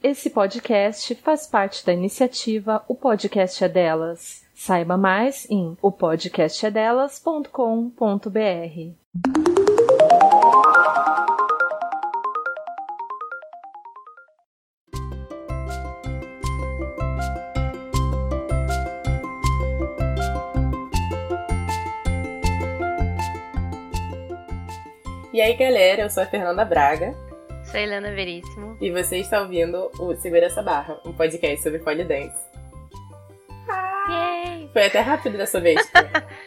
Esse podcast faz parte da iniciativa O Podcast é Delas. Saiba mais em opodcastedelas.com.br. E aí, galera, eu sou a Fernanda Braga. Sou a Helena Veríssimo. E você está ouvindo o Segura essa Barra, um podcast sobre polidense. Yay! Foi até rápido dessa vez.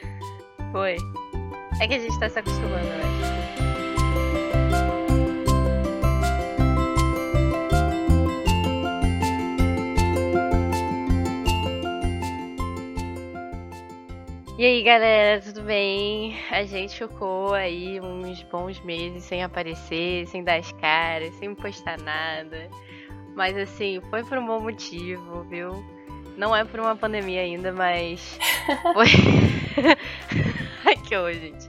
Foi. É que a gente tá se acostumando, eu E aí, galera, tudo bem? A gente ficou aí uns bons meses sem aparecer, sem dar as caras, sem postar nada. Mas assim, foi por um bom motivo, viu? Não é por uma pandemia ainda, mas foi. Ai, que horror, gente.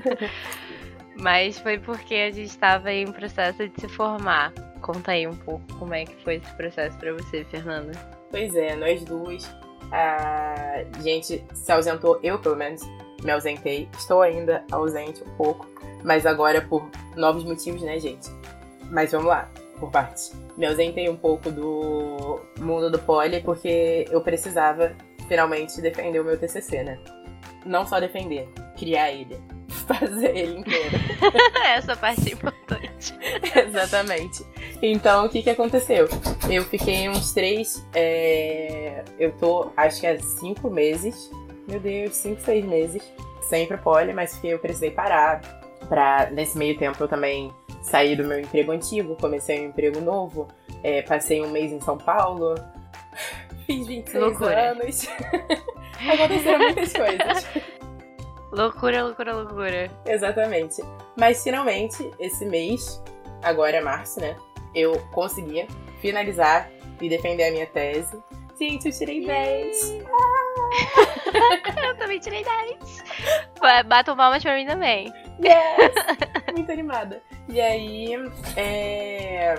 mas foi porque a gente estava em processo de se formar. Conta aí um pouco como é que foi esse processo para você, Fernanda. Pois é, nós duas a gente se ausentou, eu pelo menos me ausentei. Estou ainda ausente um pouco, mas agora por novos motivos, né, gente? Mas vamos lá, por partes. Me ausentei um pouco do mundo do poli porque eu precisava finalmente defender o meu TCC, né? Não só defender, criar ele. Fazer ele inteiro. Essa parte é importante. Exatamente. Então, o que que aconteceu? Eu fiquei uns três. É... Eu tô, acho que há cinco meses. Meu Deus, cinco, seis meses. Sempre poli, mas que eu precisei parar. Pra, nesse meio tempo, eu também saí do meu emprego antigo, comecei um emprego novo. É, passei um mês em São Paulo. Fiz 26 Loucura. anos. Aconteceram muitas coisas. Loucura, loucura, loucura. Exatamente. Mas finalmente, esse mês, agora é março, né? Eu consegui finalizar e defender a minha tese. Gente, eu tirei 10. Eu também tirei 10. Batam palmas pra mim também. Yes! Muito animada. E aí, é...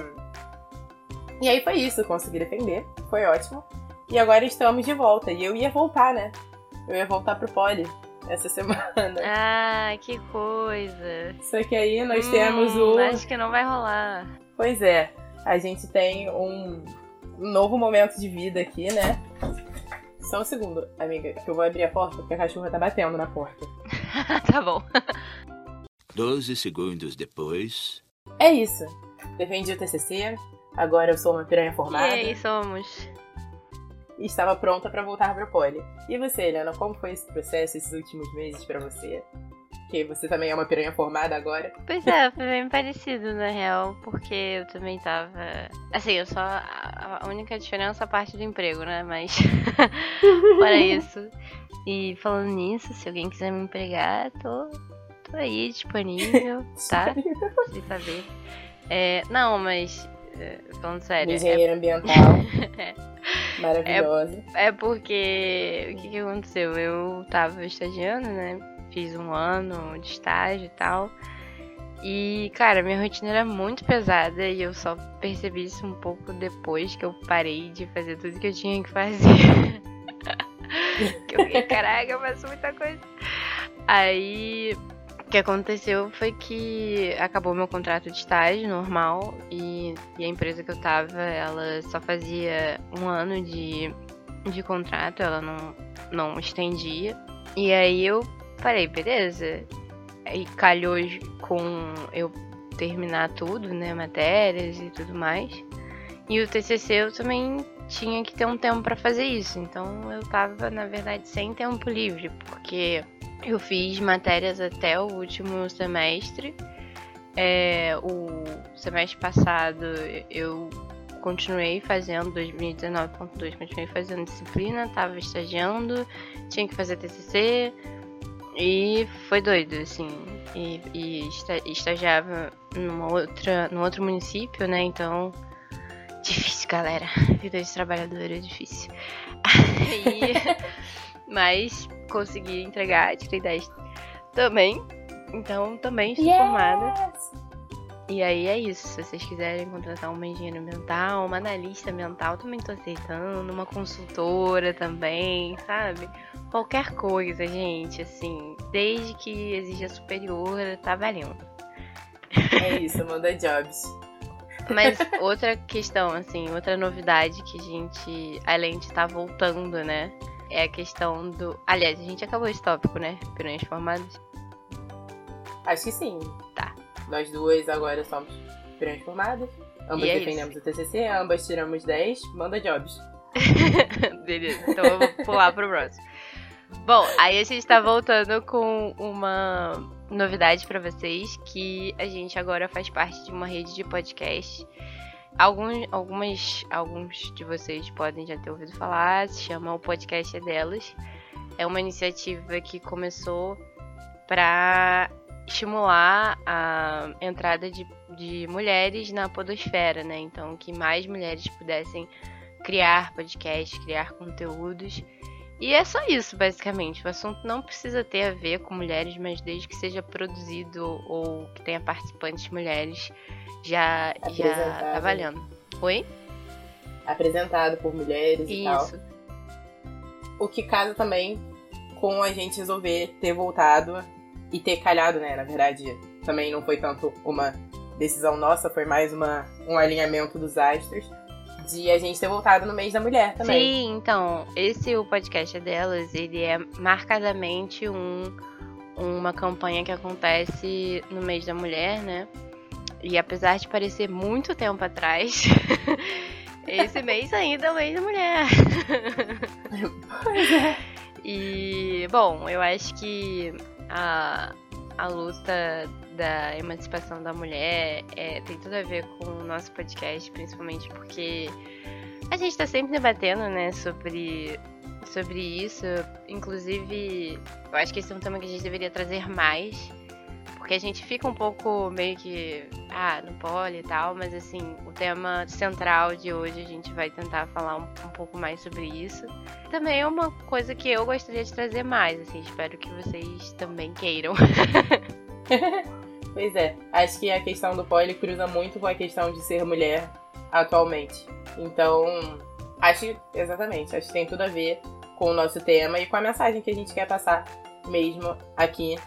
E aí foi isso, consegui defender. Foi ótimo. E agora estamos de volta. E eu ia voltar, né? Eu ia voltar pro poli essa semana. Ah, que coisa. Só que aí nós Hum, temos o. Acho que não vai rolar. Pois é, a gente tem um novo momento de vida aqui, né? Só um segundo, amiga, que eu vou abrir a porta porque a cachorra tá batendo na porta. tá bom. Doze segundos depois. É isso. Defendi o TCC, agora eu sou uma piranha formada E aí, somos. e estava pronta pra voltar pro poli. E você, Helena, como foi esse processo, esses últimos meses pra você? Que você também é uma piranha formada agora. Pois é, foi bem parecido na real, porque eu também tava. Assim, eu só. A única diferença é a parte do emprego, né? Mas. Fora isso. E falando nisso, se alguém quiser me empregar, tô, tô aí disponível, tá? Sem saber. É, não, mas. é, Falando sério. é- Engenheira ambiental. Maravilhosa. É porque o que, que aconteceu? Eu tava estagiando, né? Fiz um ano de estágio e tal. E, cara, minha rotina era muito pesada e eu só percebi isso um pouco depois que eu parei de fazer tudo que eu tinha que fazer. que eu fiquei, caraca, eu faço muita coisa. Aí, o que aconteceu foi que acabou meu contrato de estágio normal e, e a empresa que eu tava, ela só fazia um ano de, de contrato, ela não, não estendia. E aí eu parei, beleza. Aí calhou com eu terminar tudo, né, matérias e tudo mais. E o TCC eu também tinha que ter um tempo pra fazer isso. Então eu tava, na verdade, sem tempo livre, porque eu fiz matérias até o último semestre. É, o semestre passado eu continuei fazendo 2019.2, continuei fazendo disciplina, tava estagiando, tinha que fazer TCC e foi doido, assim. E, e esta- estagiava numa outra, num outro município, né? Então, difícil, galera. Vida de trabalhador é difícil. Aí, mas consegui entregar, tirei 10 também. Então, também estou formada. E aí é isso. Se vocês quiserem contratar uma engenheira mental, uma analista mental, também tô aceitando. Uma consultora também, sabe? Qualquer coisa, gente, assim. Desde que exija superior, tá valendo. É isso, manda jobs. Mas outra questão, assim, outra novidade que a gente, além de estar tá voltando, né? É a questão do. Aliás, a gente acabou esse tópico, né? Pirões formados. Acho que sim. Tá. Nós duas agora somos pirões formadas. Ambas é defendemos o TCC, ambas tiramos 10, manda jobs. Beleza, então eu vou pular pro próximo. Bom, aí a gente tá voltando com uma novidade pra vocês, que a gente agora faz parte de uma rede de podcast. Alguns, algumas, alguns de vocês podem já ter ouvido falar, se chama O Podcast é Delas. É uma iniciativa que começou pra estimular a entrada de, de mulheres na podosfera, né? Então, que mais mulheres pudessem criar podcasts, criar conteúdos. E é só isso, basicamente. O assunto não precisa ter a ver com mulheres, mas desde que seja produzido ou que tenha participantes mulheres, já, já tá valendo. Oi? Apresentado por mulheres e tal. Isso. O que casa também com a gente resolver ter voltado e ter calhado, né? Na verdade, também não foi tanto uma decisão nossa, foi mais uma, um alinhamento dos astros de a gente ter voltado no mês da mulher também. Sim, então, esse o podcast é delas, ele é marcadamente um, uma campanha que acontece no mês da mulher, né? E apesar de parecer muito tempo atrás, esse mês ainda é o mês da mulher. Pois é. E, bom, eu acho que a, a luta da emancipação da mulher é, tem tudo a ver com o nosso podcast, principalmente porque a gente tá sempre debatendo, né, sobre, sobre isso. Inclusive, eu acho que esse é um tema que a gente deveria trazer mais. Porque a gente fica um pouco meio que, ah, no pole e tal, mas assim, o tema central de hoje a gente vai tentar falar um, um pouco mais sobre isso. Também é uma coisa que eu gostaria de trazer mais, assim, espero que vocês também queiram. Pois é, acho que a questão do poli cruza muito com a questão de ser mulher atualmente. Então, acho exatamente, acho que tem tudo a ver com o nosso tema e com a mensagem que a gente quer passar mesmo aqui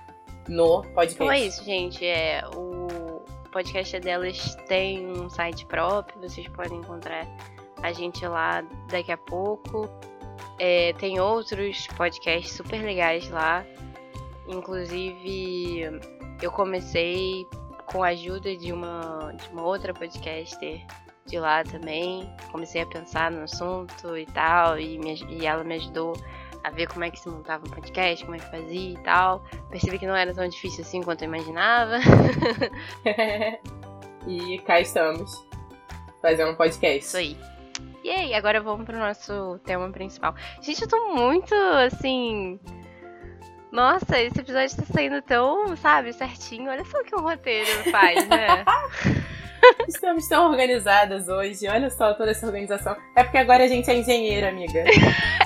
no podcast. Então é isso, gente. É, o podcast delas tem um site próprio, vocês podem encontrar a gente lá daqui a pouco. É, tem outros podcasts super legais lá. Inclusive, eu comecei com a ajuda de uma, de uma outra podcaster de lá também. Comecei a pensar no assunto e tal, e, me, e ela me ajudou a ver como é que se montava um podcast, como é que fazia e tal. Percebi que não era tão difícil assim quanto eu imaginava. e cá estamos, fazendo um podcast. Isso aí. E aí, agora vamos pro nosso tema principal. Gente, eu tô muito assim. Nossa, esse episódio tá saindo tão, sabe, certinho. Olha só o que o roteiro faz, né? Estamos tão organizadas hoje. Olha só toda essa organização. É porque agora a gente é engenheira, amiga.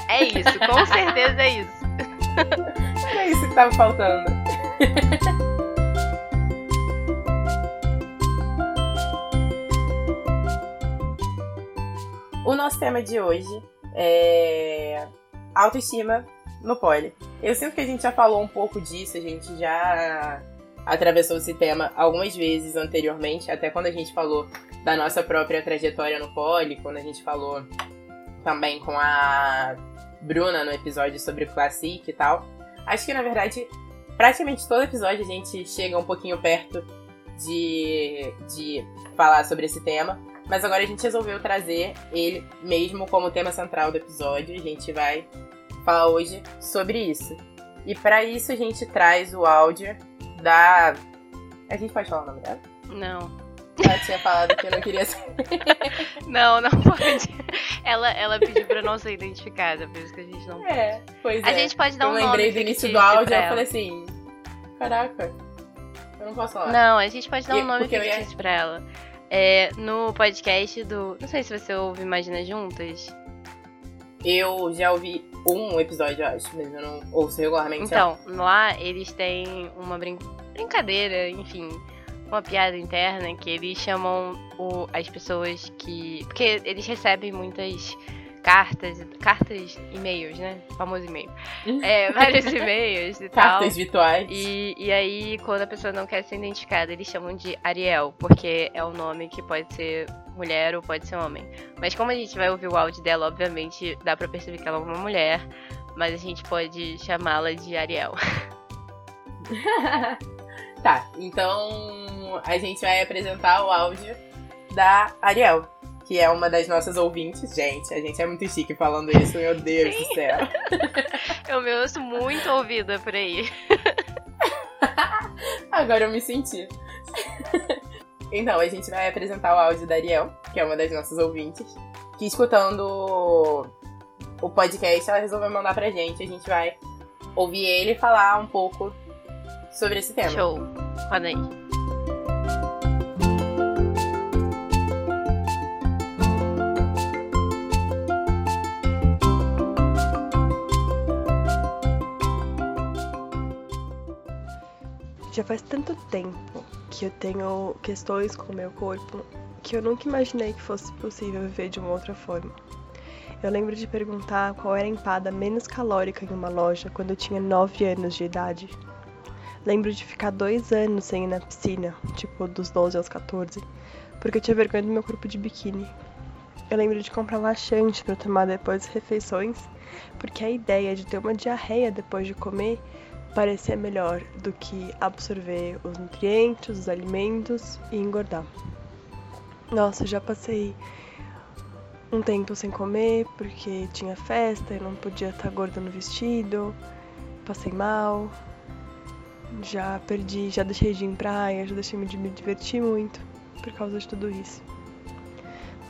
é isso, com certeza é isso. Era isso que tava faltando. o nosso tema de hoje é autoestima no pole. Eu sinto que a gente já falou um pouco disso, a gente já atravessou esse tema algumas vezes anteriormente, até quando a gente falou da nossa própria trajetória no pole, quando a gente falou também com a Bruna no episódio sobre Classic e tal. Acho que na verdade, praticamente todo episódio a gente chega um pouquinho perto de, de falar sobre esse tema. Mas agora a gente resolveu trazer ele mesmo como tema central do episódio. A gente vai falar hoje sobre isso. E para isso a gente traz o áudio da. A gente pode falar o nome dela? Não. Ela tinha falado que eu não queria ser. Não, não pode. Ela, ela pediu pra não ser identificada, por isso que a gente não pode. É, pois A é. gente pode dar eu um nome lembrei do início do fictício áudio pra eu falei assim: caraca, eu não posso falar. Não, a gente pode dar E- um nome porque eu ia- fictício pra ela. É, no podcast do. Não sei se você ouve Imagina Juntas. Eu já ouvi um episódio, eu acho, mas eu não ouço regularmente. Então, lá eles têm uma brin- brincadeira, enfim, uma piada interna que eles chamam o, as pessoas que. Porque eles recebem muitas cartas, cartas, e-mails, né? O famoso e-mail. É, vários e-mails e tal. Cartas virtuais. E, e aí, quando a pessoa não quer ser identificada, eles chamam de Ariel, porque é o nome que pode ser mulher ou pode ser homem. Mas como a gente vai ouvir o áudio dela, obviamente dá pra perceber que ela é uma mulher, mas a gente pode chamá-la de Ariel. tá, então a gente vai apresentar o áudio da Ariel que é uma das nossas ouvintes. Gente, a gente é muito chique falando isso, meu Deus Sim. do céu. eu me ouço muito ouvida por aí. Agora eu me senti. então, a gente vai apresentar o áudio da Ariel, que é uma das nossas ouvintes, que escutando o podcast, ela resolveu mandar pra gente. A gente vai ouvir ele falar um pouco sobre esse tema. Show. Roda aí. Já faz tanto tempo que eu tenho questões com o meu corpo que eu nunca imaginei que fosse possível viver de uma outra forma. Eu lembro de perguntar qual era a empada menos calórica em uma loja quando eu tinha 9 anos de idade. Lembro de ficar dois anos sem ir na piscina, tipo dos 12 aos 14, porque eu tinha vergonha do meu corpo de biquíni. Eu lembro de comprar laxante para tomar depois das refeições, porque a ideia de ter uma diarreia depois de comer parecer melhor do que absorver os nutrientes, os alimentos e engordar. Nossa, já passei um tempo sem comer porque tinha festa e não podia estar gorda no vestido, passei mal, já perdi, já deixei de ir em praia, já deixei de me divertir muito por causa de tudo isso.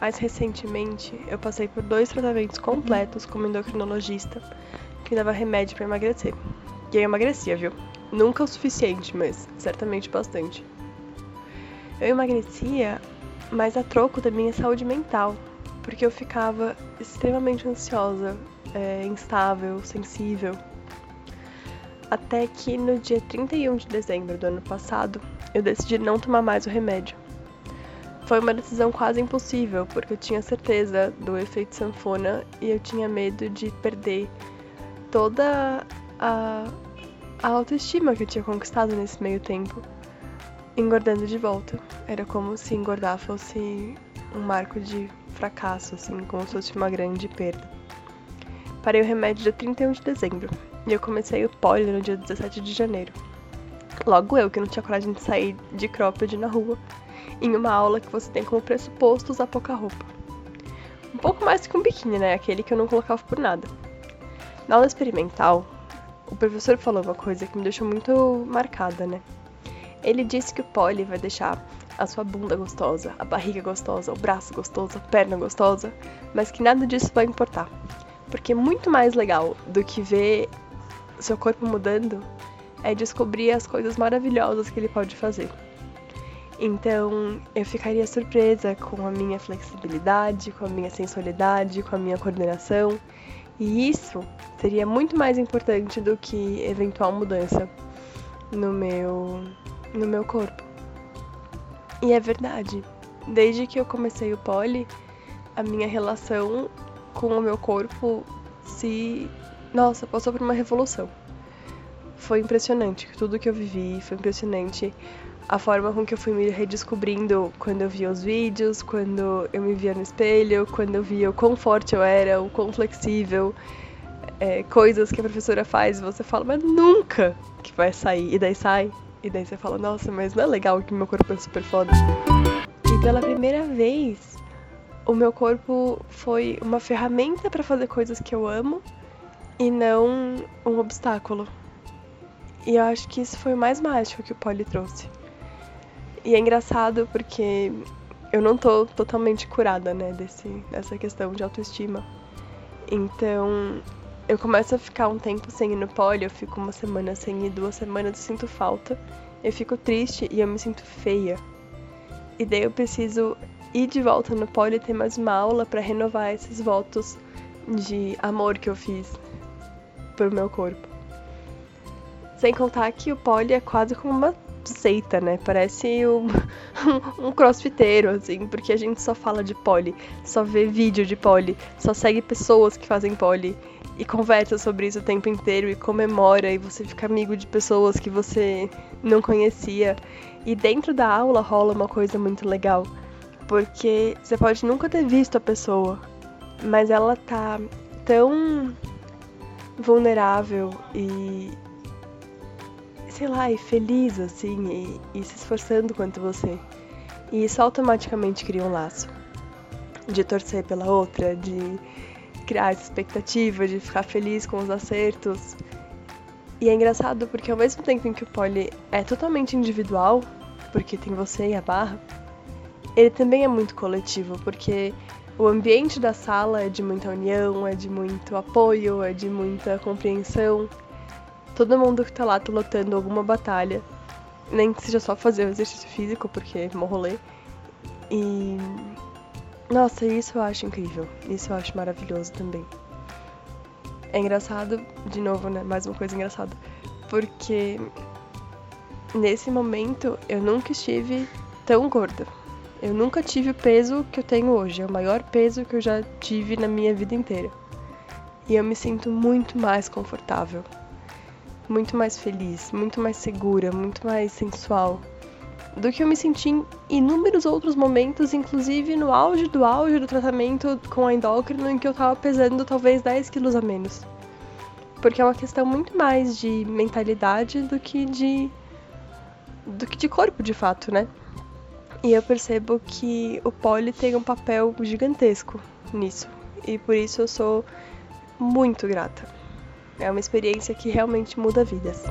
Mais recentemente, eu passei por dois tratamentos completos como endocrinologista que dava remédio para emagrecer. E eu emagrecia, viu? Nunca o suficiente, mas certamente bastante. Eu emagrecia, mas a troco da minha saúde mental, porque eu ficava extremamente ansiosa, é, instável, sensível. Até que no dia 31 de dezembro do ano passado, eu decidi não tomar mais o remédio. Foi uma decisão quase impossível, porque eu tinha certeza do efeito sanfona e eu tinha medo de perder toda a, a autoestima que eu tinha conquistado nesse meio tempo, engordando de volta. Era como se engordar fosse um marco de fracasso, assim, como se fosse uma grande perda. Parei o remédio dia 31 de dezembro e eu comecei o poli no dia 17 de janeiro. Logo eu, que não tinha coragem de sair de cropped na rua, em uma aula que você tem como pressuposto usar pouca roupa. Um pouco mais que um biquíni, né? Aquele que eu não colocava por nada. Na aula experimental, o professor falou uma coisa que me deixou muito marcada, né? Ele disse que o pole vai deixar a sua bunda gostosa, a barriga gostosa, o braço gostoso, a perna gostosa, mas que nada disso vai importar. Porque muito mais legal do que ver seu corpo mudando é descobrir as coisas maravilhosas que ele pode fazer. Então, eu ficaria surpresa com a minha flexibilidade, com a minha sensualidade, com a minha coordenação e isso seria muito mais importante do que eventual mudança no meu no meu corpo. E é verdade. Desde que eu comecei o poli, a minha relação com o meu corpo se nossa, passou por uma revolução. Foi impressionante tudo que eu vivi, foi impressionante a forma com que eu fui me redescobrindo quando eu via os vídeos, quando eu me via no espelho, quando eu via o quão forte eu era, o quão flexível, é, coisas que a professora faz e você fala, mas nunca que vai sair. E daí sai, e daí você fala, nossa, mas não é legal que meu corpo é super foda. E pela primeira vez, o meu corpo foi uma ferramenta para fazer coisas que eu amo e não um obstáculo. E eu acho que isso foi o mais mágico que o Polly trouxe. E é engraçado porque eu não tô totalmente curada, né, desse, dessa questão de autoestima. Então, eu começo a ficar um tempo sem ir no poli, eu fico uma semana sem ir, duas semanas eu sinto falta, eu fico triste e eu me sinto feia. E daí eu preciso ir de volta no poli e ter mais uma aula para renovar esses votos de amor que eu fiz pro meu corpo. Sem contar que o poli é quase como uma seita, né? Parece um, um crossfiteiro, assim, porque a gente só fala de pole, só vê vídeo de pole, só segue pessoas que fazem pole e conversa sobre isso o tempo inteiro e comemora e você fica amigo de pessoas que você não conhecia. E dentro da aula rola uma coisa muito legal, porque você pode nunca ter visto a pessoa, mas ela tá tão vulnerável e sei lá, e feliz assim, e, e se esforçando quanto você. E isso automaticamente cria um laço de torcer pela outra, de criar essa expectativa, de ficar feliz com os acertos. E é engraçado porque ao mesmo tempo em que o pole é totalmente individual, porque tem você e a barra, ele também é muito coletivo, porque o ambiente da sala é de muita união, é de muito apoio, é de muita compreensão. Todo mundo que tá lá tá lutando alguma batalha, nem que seja só fazer o exercício físico, porque é um rolê. E nossa, isso eu acho incrível. Isso eu acho maravilhoso também. É engraçado, de novo, né? Mais uma coisa engraçada. Porque nesse momento eu nunca estive tão gorda. Eu nunca tive o peso que eu tenho hoje. É o maior peso que eu já tive na minha vida inteira. E eu me sinto muito mais confortável. Muito mais feliz, muito mais segura, muito mais sensual do que eu me senti em inúmeros outros momentos, inclusive no auge do auge do tratamento com a endócrino, em que eu tava pesando talvez 10 quilos a menos. Porque é uma questão muito mais de mentalidade do que de. do que de corpo de fato, né? E eu percebo que o poli tem um papel gigantesco nisso. E por isso eu sou muito grata. É uma experiência que realmente muda vidas.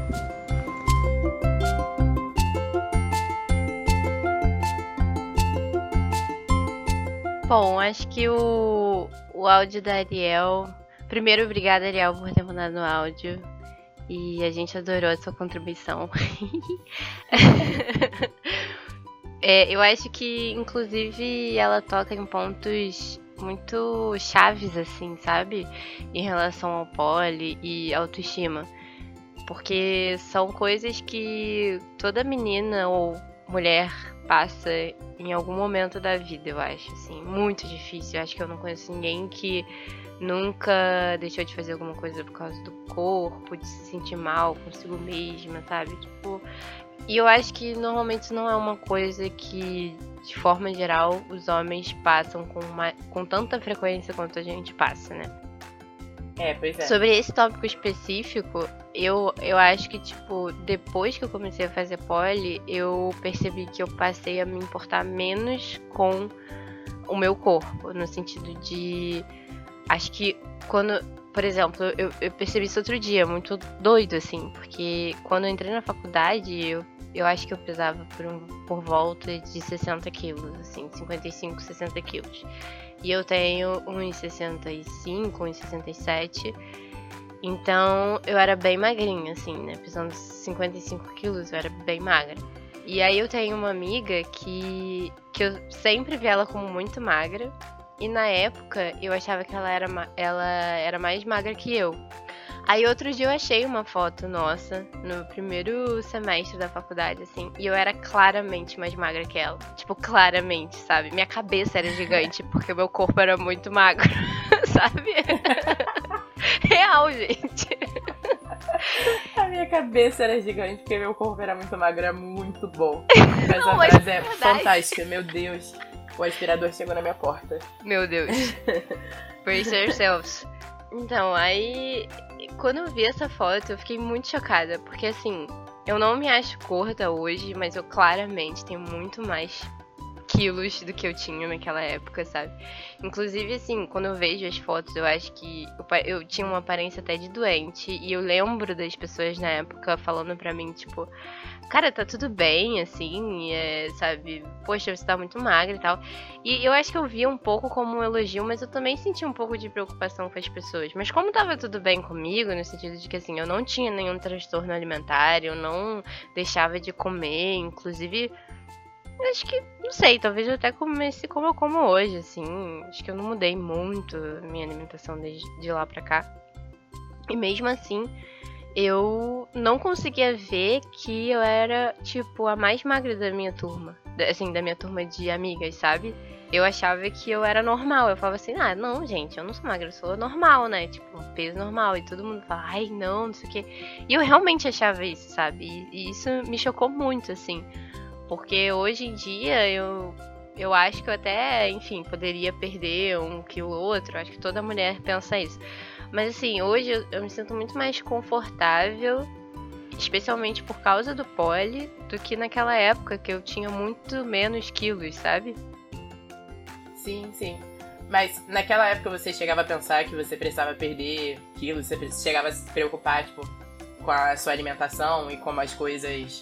Bom, acho que o, o áudio da Ariel. Primeiro, obrigada, Ariel, por ter mandado o áudio. E a gente adorou a sua contribuição. é, eu acho que, inclusive, ela toca em pontos muito chaves, assim, sabe? Em relação ao pole e autoestima. Porque são coisas que toda menina ou mulher passa em algum momento da vida, eu acho, assim, muito difícil. Eu acho que eu não conheço ninguém que nunca deixou de fazer alguma coisa por causa do corpo, de se sentir mal consigo mesma, sabe? Tipo, e eu acho que normalmente não é uma coisa que, de forma geral, os homens passam com, uma, com tanta frequência quanto a gente passa, né? É, pois é. Sobre esse tópico específico, eu, eu acho que, tipo, depois que eu comecei a fazer pole, eu percebi que eu passei a me importar menos com o meu corpo, no sentido de. Acho que quando. Por exemplo, eu, eu percebi isso outro dia, muito doido, assim, porque quando eu entrei na faculdade, eu, eu acho que eu pesava por, um, por volta de 60 quilos, assim, 55, 60 quilos. E eu tenho 1,65, 1,67. Então eu era bem magrinha, assim, né? Pesando 55 quilos, eu era bem magra. E aí eu tenho uma amiga que, que eu sempre vi ela como muito magra. E na época eu achava que ela era, ela era mais magra que eu. Aí outro dia eu achei uma foto nossa no primeiro semestre da faculdade, assim, e eu era claramente mais magra que ela. Tipo, claramente, sabe? Minha cabeça era gigante, porque o meu corpo era muito magro, sabe? Real, gente. A minha cabeça era gigante, porque meu corpo era muito magro, era muito bom. Mas Não, frase é é fantástica, meu Deus. O aspirador chegou na minha porta. Meu Deus. Brace yourselves. Então, aí, quando eu vi essa foto, eu fiquei muito chocada, porque assim, eu não me acho gorda hoje, mas eu claramente tenho muito mais quilos do que eu tinha naquela época, sabe? Inclusive, assim, quando eu vejo as fotos, eu acho que eu, eu tinha uma aparência até de doente, e eu lembro das pessoas na época falando pra mim, tipo, cara, tá tudo bem, assim, é, sabe? Poxa, você tá muito magra e tal. E eu acho que eu via um pouco como um elogio, mas eu também senti um pouco de preocupação com as pessoas. Mas como tava tudo bem comigo, no sentido de que assim, eu não tinha nenhum transtorno alimentar, eu não deixava de comer, inclusive. Acho que, não sei, talvez eu até comece como eu como hoje, assim. Acho que eu não mudei muito minha alimentação desde de lá pra cá. E mesmo assim, eu não conseguia ver que eu era, tipo, a mais magra da minha turma. Assim, da minha turma de amigas, sabe? Eu achava que eu era normal. Eu falava assim, ah, não, gente, eu não sou magra, eu sou normal, né? Tipo, peso normal. E todo mundo fala, ai, não, não sei o quê. E eu realmente achava isso, sabe? E, e isso me chocou muito, assim. Porque hoje em dia eu eu acho que eu até, enfim, poderia perder um quilo ou outro. Acho que toda mulher pensa isso. Mas assim, hoje eu, eu me sinto muito mais confortável, especialmente por causa do pole, do que naquela época que eu tinha muito menos quilos, sabe? Sim, sim. Mas naquela época você chegava a pensar que você precisava perder quilos, você chegava a se preocupar, tipo, com a sua alimentação e como as coisas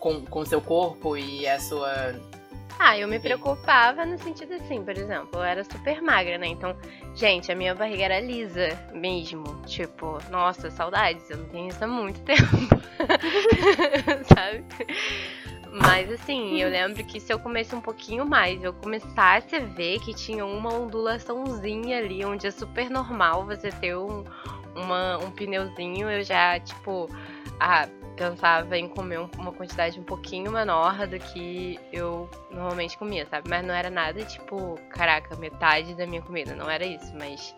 com o seu corpo e a sua ah, eu me preocupava no sentido assim, por exemplo, eu era super magra, né? Então, gente, a minha barriga era lisa mesmo. Tipo, nossa, saudades, eu não tenho isso há muito tempo. Sabe? Mas assim, eu lembro que se eu comesse um pouquinho mais, eu começasse a ver que tinha uma ondulaçãozinha ali, onde é super normal você ter um, uma, um pneuzinho, eu já, tipo, ah, pensava em comer uma quantidade um pouquinho menor do que eu normalmente comia, sabe? Mas não era nada tipo, caraca, metade da minha comida, não era isso, mas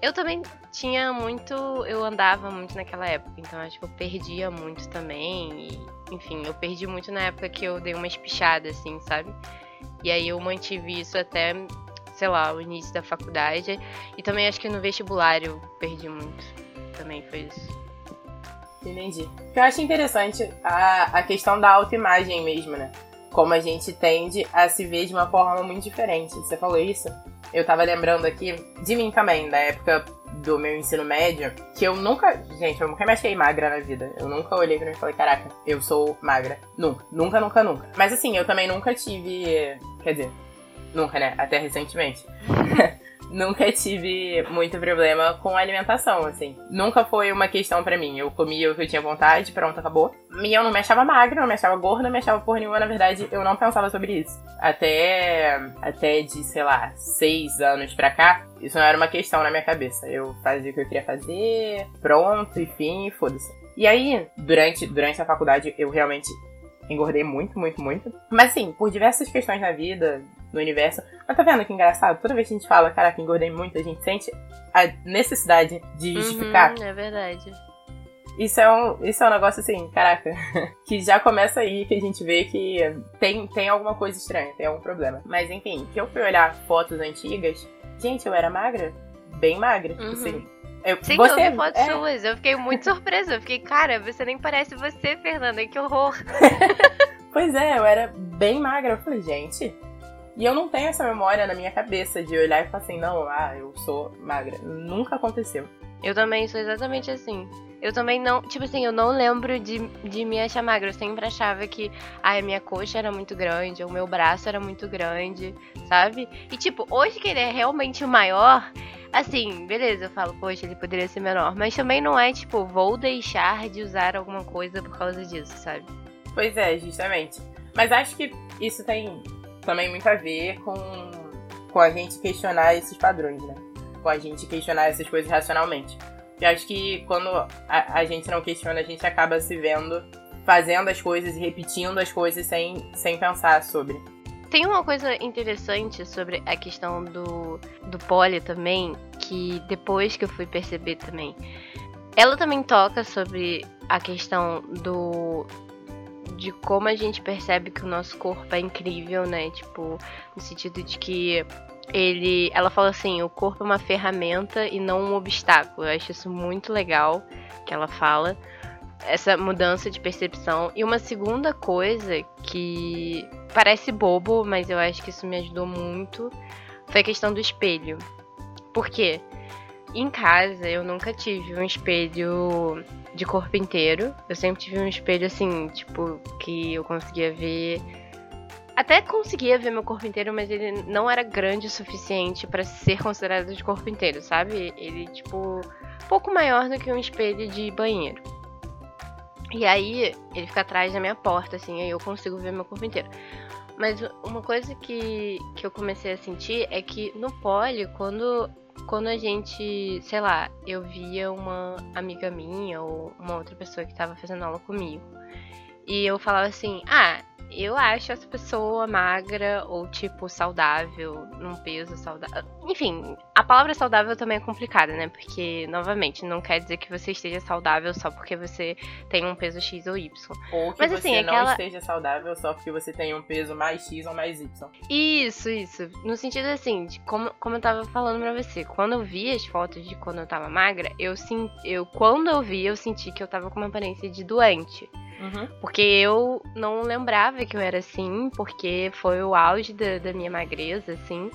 eu também tinha muito, eu andava muito naquela época, então acho que eu perdia muito também e, enfim, eu perdi muito na época que eu dei uma espichada assim, sabe? E aí eu mantive isso até, sei lá, o início da faculdade e também acho que no vestibular eu perdi muito. Também foi isso. Entendi. Eu acho interessante a, a questão da autoimagem mesmo, né? Como a gente tende a se ver de uma forma muito diferente. Você falou isso? Eu tava lembrando aqui de mim também, da época do meu ensino médio, que eu nunca. Gente, eu nunca me achei magra na vida. Eu nunca olhei pra mim e falei, caraca, eu sou magra. Nunca. Nunca, nunca, nunca. Mas assim, eu também nunca tive. Quer dizer, nunca, né? Até recentemente. nunca tive muito problema com alimentação, assim. Nunca foi uma questão para mim. Eu comia o que eu tinha vontade, pronto, acabou. E eu não me achava magra, não me achava gorda, não me achava por nenhuma. Na verdade, eu não pensava sobre isso. Até, até de, sei lá, seis anos pra cá, isso não era uma questão na minha cabeça. Eu fazia o que eu queria fazer, pronto, enfim, foda-se. E aí, durante, durante a faculdade, eu realmente engordei muito, muito, muito. Mas assim, por diversas questões na vida, no universo. Mas tá vendo que engraçado? Toda vez que a gente fala, caraca, engordei muito, a gente sente a necessidade de uhum, justificar. Uhum, é verdade. Isso é, um, isso é um negócio assim, caraca, que já começa aí que a gente vê que tem, tem alguma coisa estranha, tem algum problema. Mas enfim, que eu fui olhar fotos antigas, gente, eu era magra, bem magra, uhum. assim. Eu, Sim, você, eu vi fotos é... suas, eu fiquei muito surpresa. Eu fiquei, cara, você nem parece você, Fernanda, que horror. pois é, eu era bem magra. Eu falei, gente, e eu não tenho essa memória na minha cabeça de olhar e falar assim, não, ah, eu sou magra. Nunca aconteceu. Eu também sou exatamente assim. Eu também não, tipo assim, eu não lembro de, de me achar magra. Eu sempre achava que ai, a minha coxa era muito grande, ou o meu braço era muito grande, sabe? E tipo, hoje que ele é realmente o maior, assim, beleza, eu falo, poxa, ele poderia ser menor. Mas também não é tipo, vou deixar de usar alguma coisa por causa disso, sabe? Pois é, justamente. Mas acho que isso tem também muito a ver com, com a gente questionar esses padrões, né? Com a gente questionar essas coisas racionalmente. Eu acho que quando a, a gente não questiona, a gente acaba se vendo fazendo as coisas e repetindo as coisas sem, sem pensar sobre. Tem uma coisa interessante sobre a questão do, do poli também, que depois que eu fui perceber também. Ela também toca sobre a questão do, de como a gente percebe que o nosso corpo é incrível, né? Tipo, no sentido de que ele, ela fala assim, o corpo é uma ferramenta e não um obstáculo. Eu acho isso muito legal que ela fala. Essa mudança de percepção. E uma segunda coisa que parece bobo, mas eu acho que isso me ajudou muito, foi a questão do espelho. Por quê? Em casa eu nunca tive um espelho de corpo inteiro. Eu sempre tive um espelho assim, tipo, que eu conseguia ver. Até conseguia ver meu corpo inteiro, mas ele não era grande o suficiente para ser considerado de corpo inteiro, sabe? Ele, tipo, pouco maior do que um espelho de banheiro. E aí, ele fica atrás da minha porta, assim, aí eu consigo ver meu corpo inteiro. Mas uma coisa que, que eu comecei a sentir é que no pole, quando quando a gente, sei lá, eu via uma amiga minha ou uma outra pessoa que tava fazendo aula comigo. E eu falava assim: "Ah, eu acho essa pessoa magra ou, tipo, saudável, num peso saudável. Enfim, a palavra saudável também é complicada, né? Porque, novamente, não quer dizer que você esteja saudável só porque você tem um peso X ou Y. Ou que Mas, você assim, não aquela- esteja saudável só porque você tem um peso mais X ou mais Y. Isso, isso. No sentido assim, de como, como eu tava falando pra você, quando eu vi as fotos de quando eu tava magra, eu sim, eu quando eu vi, eu senti que eu tava com uma aparência de doente. Uhum. Porque eu não lembrava que eu era assim, porque foi o auge da, da minha magreza, assim.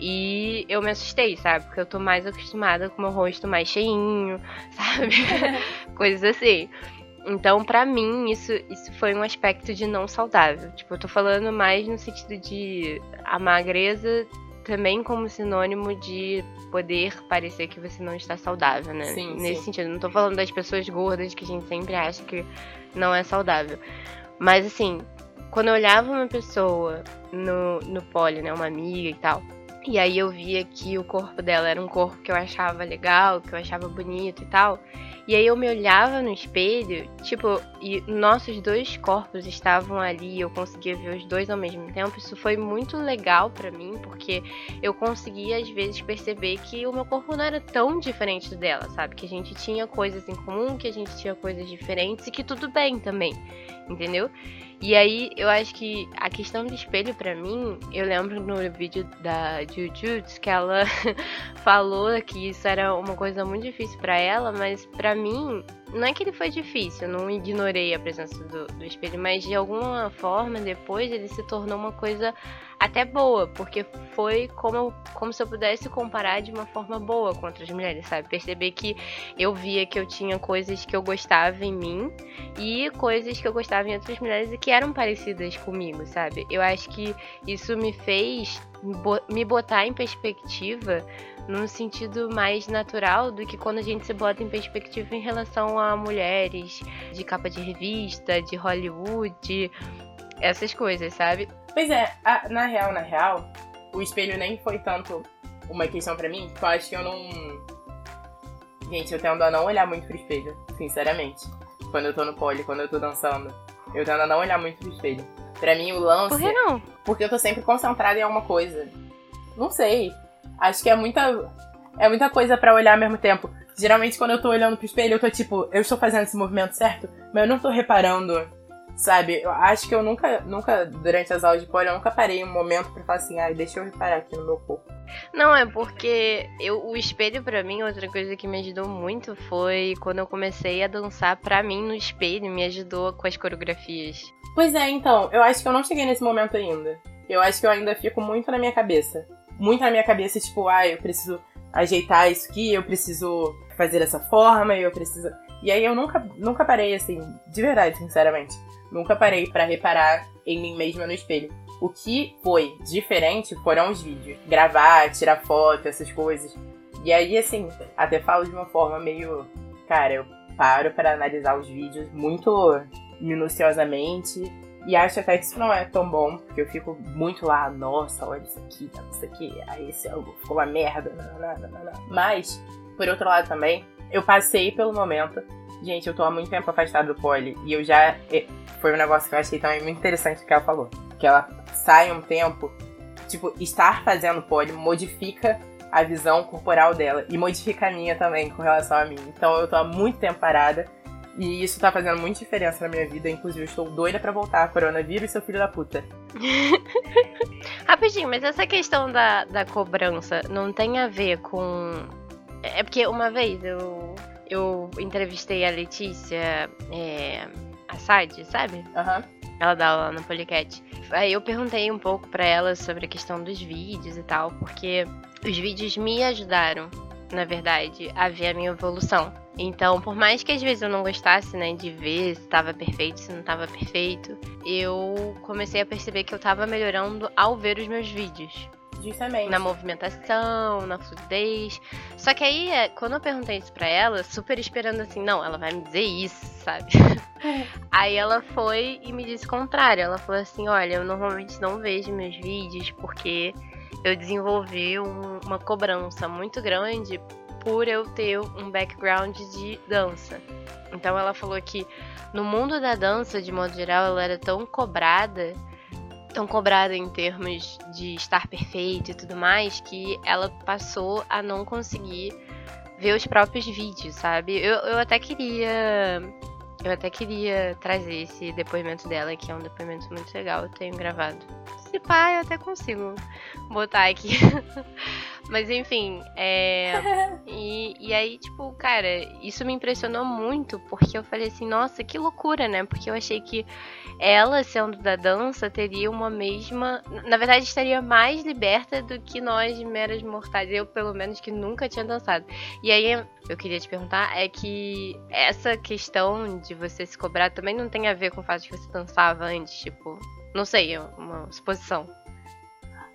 E eu me assustei, sabe? Porque eu tô mais acostumada com meu rosto mais cheinho, sabe? Coisas assim. Então, pra mim, isso, isso foi um aspecto de não saudável. Tipo, eu tô falando mais no sentido de a magreza também como sinônimo de poder parecer que você não está saudável, né? Sim, Nesse sim. sentido. Não tô falando das pessoas gordas que a gente sempre acha que não é saudável. Mas assim, quando eu olhava uma pessoa no, no pole, né? Uma amiga e tal. E aí eu via que o corpo dela era um corpo que eu achava legal, que eu achava bonito e tal. E aí eu me olhava no espelho, tipo, e nossos dois corpos estavam ali, eu conseguia ver os dois ao mesmo tempo. Isso foi muito legal pra mim, porque eu conseguia às vezes perceber que o meu corpo não era tão diferente dela, sabe? Que a gente tinha coisas em comum, que a gente tinha coisas diferentes e que tudo bem também, entendeu? E aí eu acho que a questão do espelho pra mim, eu lembro no vídeo da Jujutsu que ela falou que isso era uma coisa muito difícil pra ela, mas pra mim não é que ele foi difícil, eu não ignorei a presença do, do espelho, mas de alguma forma depois ele se tornou uma coisa até boa, porque foi como, como se eu pudesse comparar de uma forma boa com outras mulheres, sabe? Perceber que eu via que eu tinha coisas que eu gostava em mim e coisas que eu gostava em outras mulheres e que eram parecidas comigo, sabe? Eu acho que isso me fez me botar em perspectiva num sentido mais natural do que quando a gente se bota em perspectiva em relação a mulheres de capa de revista, de Hollywood, essas coisas, sabe? Pois é, a- na real, na real, o espelho nem foi tanto uma questão pra mim, porque eu acho que eu não. Gente, eu tendo a não olhar muito pro espelho, sinceramente. Quando eu tô no pole, quando eu tô dançando. Eu tendo a não olhar muito pro espelho. Pra mim, o lance. Por que não? Porque eu tô sempre concentrada em alguma coisa. Não sei. Acho que é muita. É muita coisa pra olhar ao mesmo tempo. Geralmente, quando eu tô olhando pro espelho, eu tô tipo, eu estou fazendo esse movimento certo, mas eu não tô reparando. Sabe? Eu acho que eu nunca, nunca, durante as aulas de pole, eu nunca parei um momento pra falar assim, ai, deixa eu reparar aqui no meu corpo. Não, é porque eu, o espelho pra mim, outra coisa que me ajudou muito foi quando eu comecei a dançar pra mim no espelho, me ajudou com as coreografias. Pois é, então, eu acho que eu não cheguei nesse momento ainda. Eu acho que eu ainda fico muito na minha cabeça. Muito na minha cabeça, tipo, ah, eu preciso ajeitar isso aqui, eu preciso fazer dessa forma, eu preciso. E aí eu nunca, nunca parei, assim, de verdade, sinceramente. Nunca parei pra reparar em mim mesma no espelho. O que foi diferente foram os vídeos. Gravar, tirar foto, essas coisas. E aí, assim, até falo de uma forma meio. Cara, eu paro pra analisar os vídeos muito minuciosamente. E acho até que isso não é tão bom, porque eu fico muito lá, nossa, olha isso aqui, tá, isso aqui, aí esse ângulo ficou uma merda. Mas, por outro lado também, eu passei pelo momento. Gente, eu tô há muito tempo afastada do pole e eu já. Foi um negócio que eu achei também muito interessante que ela falou. Que ela sai um tempo. Tipo, estar fazendo pole modifica a visão corporal dela e modifica a minha também com relação a mim. Então eu tô há muito tempo parada e isso tá fazendo muita diferença na minha vida. Inclusive, eu estou doida pra voltar. Coronavírus, seu filho da puta. Rapidinho, mas essa questão da, da cobrança não tem a ver com. É porque uma vez eu, eu entrevistei a Letícia é, Assad, sabe? Aham. Ela dá aula no Policat. Aí eu perguntei um pouco pra ela sobre a questão dos vídeos e tal, porque os vídeos me ajudaram, na verdade, a ver a minha evolução. Então, por mais que às vezes eu não gostasse, né, de ver se estava perfeito, se não estava perfeito, eu comecei a perceber que eu tava melhorando ao ver os meus vídeos. Justamente. Na movimentação, na fluidez. Só que aí, é, quando eu perguntei isso pra ela, super esperando assim, não, ela vai me dizer isso, sabe? aí ela foi e me disse o contrário. Ela falou assim: olha, eu normalmente não vejo meus vídeos porque eu desenvolvi um, uma cobrança muito grande por eu ter um background de dança. Então ela falou que no mundo da dança, de modo geral, ela era tão cobrada, tão cobrada em termos de estar perfeita e tudo mais, que ela passou a não conseguir ver os próprios vídeos, sabe? Eu, eu até queria. Eu até queria trazer esse depoimento dela, que é um depoimento muito legal, eu tenho gravado. Se pá, eu até consigo botar aqui. Mas enfim, é. E, e aí, tipo, cara, isso me impressionou muito, porque eu falei assim, nossa, que loucura, né? Porque eu achei que ela, sendo da dança, teria uma mesma. Na verdade, estaria mais liberta do que nós, meras mortais. Eu, pelo menos, que nunca tinha dançado. E aí, eu queria te perguntar, é que essa questão de você se cobrar também não tem a ver com o fato de que você dançava antes, tipo. Não sei, é uma suposição.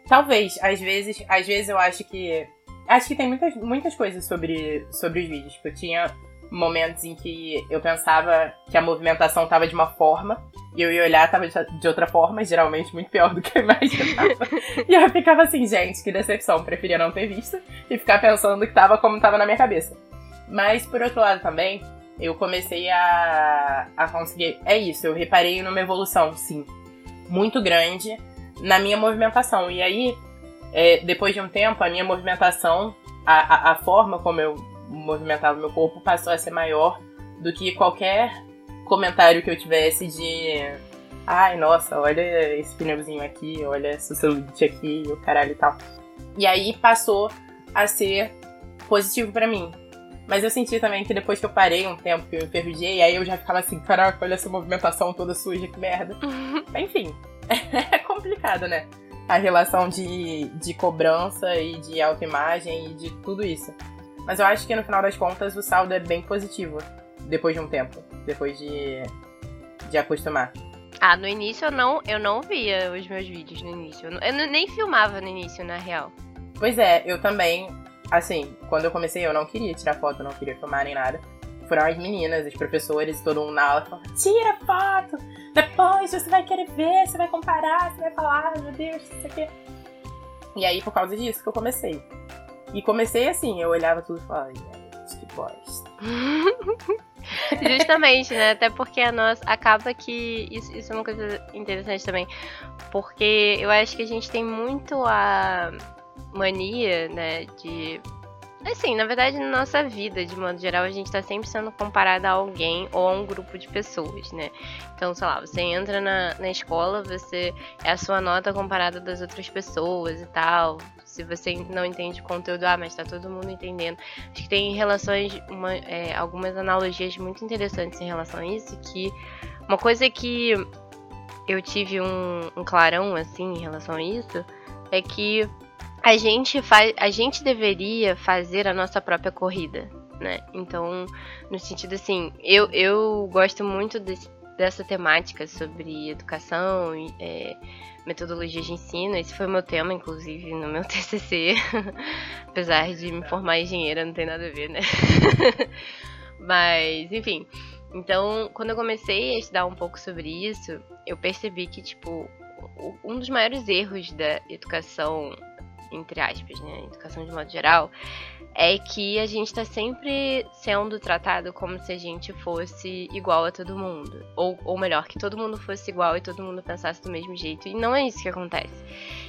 Talvez, às vezes, às vezes eu acho que. Acho que tem muitas, muitas coisas sobre, sobre os vídeos. Tipo, eu tinha momentos em que eu pensava que a movimentação tava de uma forma e eu ia olhar tava de outra forma, geralmente muito pior do que eu imaginava. e eu ficava assim, gente, que decepção, preferia não ter visto e ficar pensando que tava como tava na minha cabeça. Mas por outro lado também, eu comecei a, a conseguir. É isso, eu reparei numa evolução, sim, muito grande na minha movimentação. E aí, é, depois de um tempo, a minha movimentação, a, a, a forma como eu movimentava meu corpo passou a ser maior do que qualquer comentário que eu tivesse de ai, nossa, olha esse pneuzinho aqui, olha essa celulite aqui, o caralho e tal. E aí passou a ser positivo para mim. Mas eu senti também que depois que eu parei um tempo, que eu enferrujei, aí eu já ficava assim, caraca, olha essa movimentação toda suja, que merda. Enfim, é complicado, né? A relação de, de cobrança e de autoimagem e de tudo isso. Mas eu acho que no final das contas o saldo é bem positivo depois de um tempo, depois de, de acostumar. Ah, no início eu não, eu não via os meus vídeos no início. Eu, eu nem filmava no início, na real. Pois é, eu também, assim, quando eu comecei eu não queria tirar foto, não queria filmar nem nada foram as meninas, os professores, todo mundo na aula falando, tira foto, depois você vai querer ver, você vai comparar, você vai falar, meu Deus, isso aqui. E aí, por causa disso que eu comecei. E comecei assim, eu olhava tudo e falava, que bosta. Justamente, né? Até porque a. Acaba que. Isso, isso é uma coisa interessante também. Porque eu acho que a gente tem muito a mania, né? De Assim, na verdade, na nossa vida, de modo geral, a gente tá sempre sendo comparada a alguém ou a um grupo de pessoas, né? Então, sei lá, você entra na, na escola, você é a sua nota comparada das outras pessoas e tal. Se você não entende o conteúdo, ah, mas tá todo mundo entendendo. Acho que tem relações, uma, é, algumas analogias muito interessantes em relação a isso, que uma coisa que eu tive um, um clarão, assim, em relação a isso, é que a gente faz, a gente deveria fazer a nossa própria corrida, né? Então, no sentido assim, eu, eu gosto muito desse, dessa temática sobre educação e é, metodologia de ensino. Esse foi meu tema, inclusive, no meu TCC. Apesar de me formar engenheira, não tem nada a ver, né? Mas, enfim. Então, quando eu comecei a estudar um pouco sobre isso, eu percebi que, tipo, um dos maiores erros da educação entre aspas, né, educação de modo geral, é que a gente está sempre sendo tratado como se a gente fosse igual a todo mundo. Ou, ou melhor, que todo mundo fosse igual e todo mundo pensasse do mesmo jeito. E não é isso que acontece.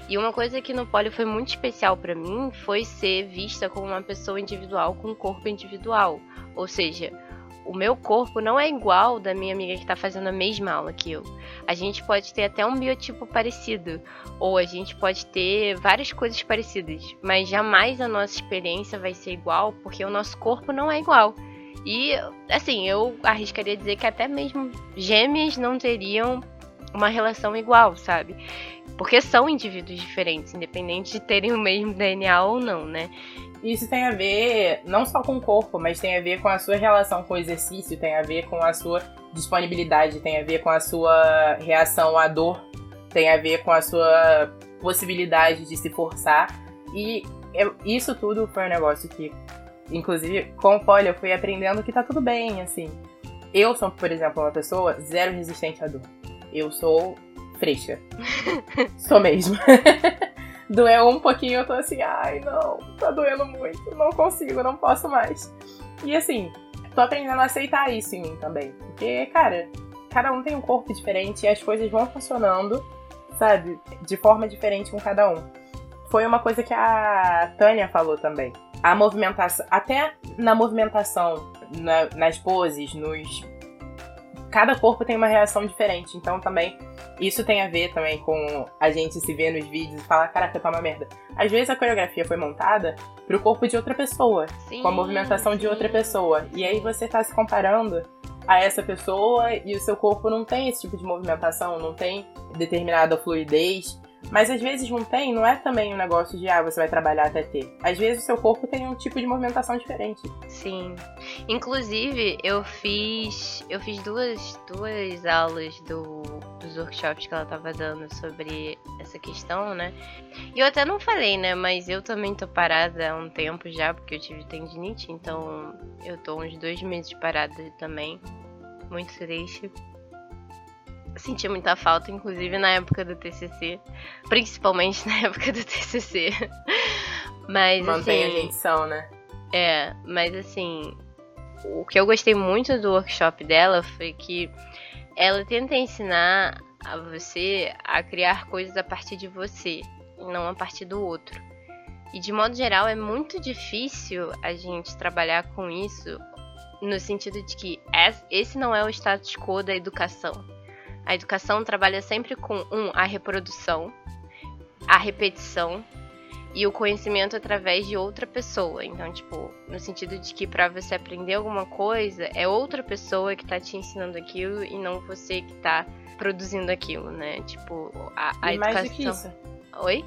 E uma coisa que no Polio foi muito especial para mim foi ser vista como uma pessoa individual com um corpo individual. Ou seja, o meu corpo não é igual da minha amiga que está fazendo a mesma aula que eu. A gente pode ter até um biotipo parecido, ou a gente pode ter várias coisas parecidas, mas jamais a nossa experiência vai ser igual, porque o nosso corpo não é igual. E, assim, eu arriscaria dizer que até mesmo gêmeas não teriam uma relação igual, sabe? Porque são indivíduos diferentes, independente de terem o mesmo DNA ou não, né? Isso tem a ver não só com o corpo, mas tem a ver com a sua relação com o exercício, tem a ver com a sua disponibilidade, tem a ver com a sua reação à dor, tem a ver com a sua possibilidade de se forçar. E eu, isso tudo foi um negócio que, inclusive, com o poli eu fui aprendendo que tá tudo bem, assim. Eu sou, por exemplo, uma pessoa zero resistente à dor. Eu sou fresca. sou mesmo. doeu um pouquinho, eu tô assim, ai não, tá doendo muito, não consigo, não posso mais. E assim, tô aprendendo a aceitar isso em mim também. Porque, cara, cada um tem um corpo diferente e as coisas vão funcionando, sabe, de forma diferente com cada um. Foi uma coisa que a Tânia falou também. A movimentação, até na movimentação, na, nas poses, nos. Cada corpo tem uma reação diferente. Então também isso tem a ver também com a gente se ver nos vídeos e falar, caraca, tá uma merda. Às vezes a coreografia foi montada pro corpo de outra pessoa, sim, com a movimentação sim. de outra pessoa. E aí você tá se comparando a essa pessoa e o seu corpo não tem esse tipo de movimentação, não tem determinada fluidez. Mas às vezes não tem, não é também um negócio de ah, você vai trabalhar até ter. Às vezes o seu corpo tem um tipo de movimentação diferente. Sim. Inclusive, eu fiz. Eu fiz duas, duas aulas do, dos workshops que ela tava dando sobre essa questão, né? E eu até não falei, né? Mas eu também tô parada há um tempo já, porque eu tive tendinite, então eu tô uns dois meses parada também. Muito triste senti muita falta, inclusive na época do TCC, principalmente na época do TCC. Mas Mantém assim, a gente são, né? É, mas assim, o que eu gostei muito do workshop dela foi que ela tenta ensinar a você a criar coisas a partir de você, e não a partir do outro. E de modo geral é muito difícil a gente trabalhar com isso no sentido de que esse não é o status quo da educação. A educação trabalha sempre com um a reprodução, a repetição e o conhecimento através de outra pessoa. Então, tipo, no sentido de que para você aprender alguma coisa, é outra pessoa que tá te ensinando aquilo e não você que tá produzindo aquilo, né? Tipo, a, a e educação. Mais do que isso. Oi?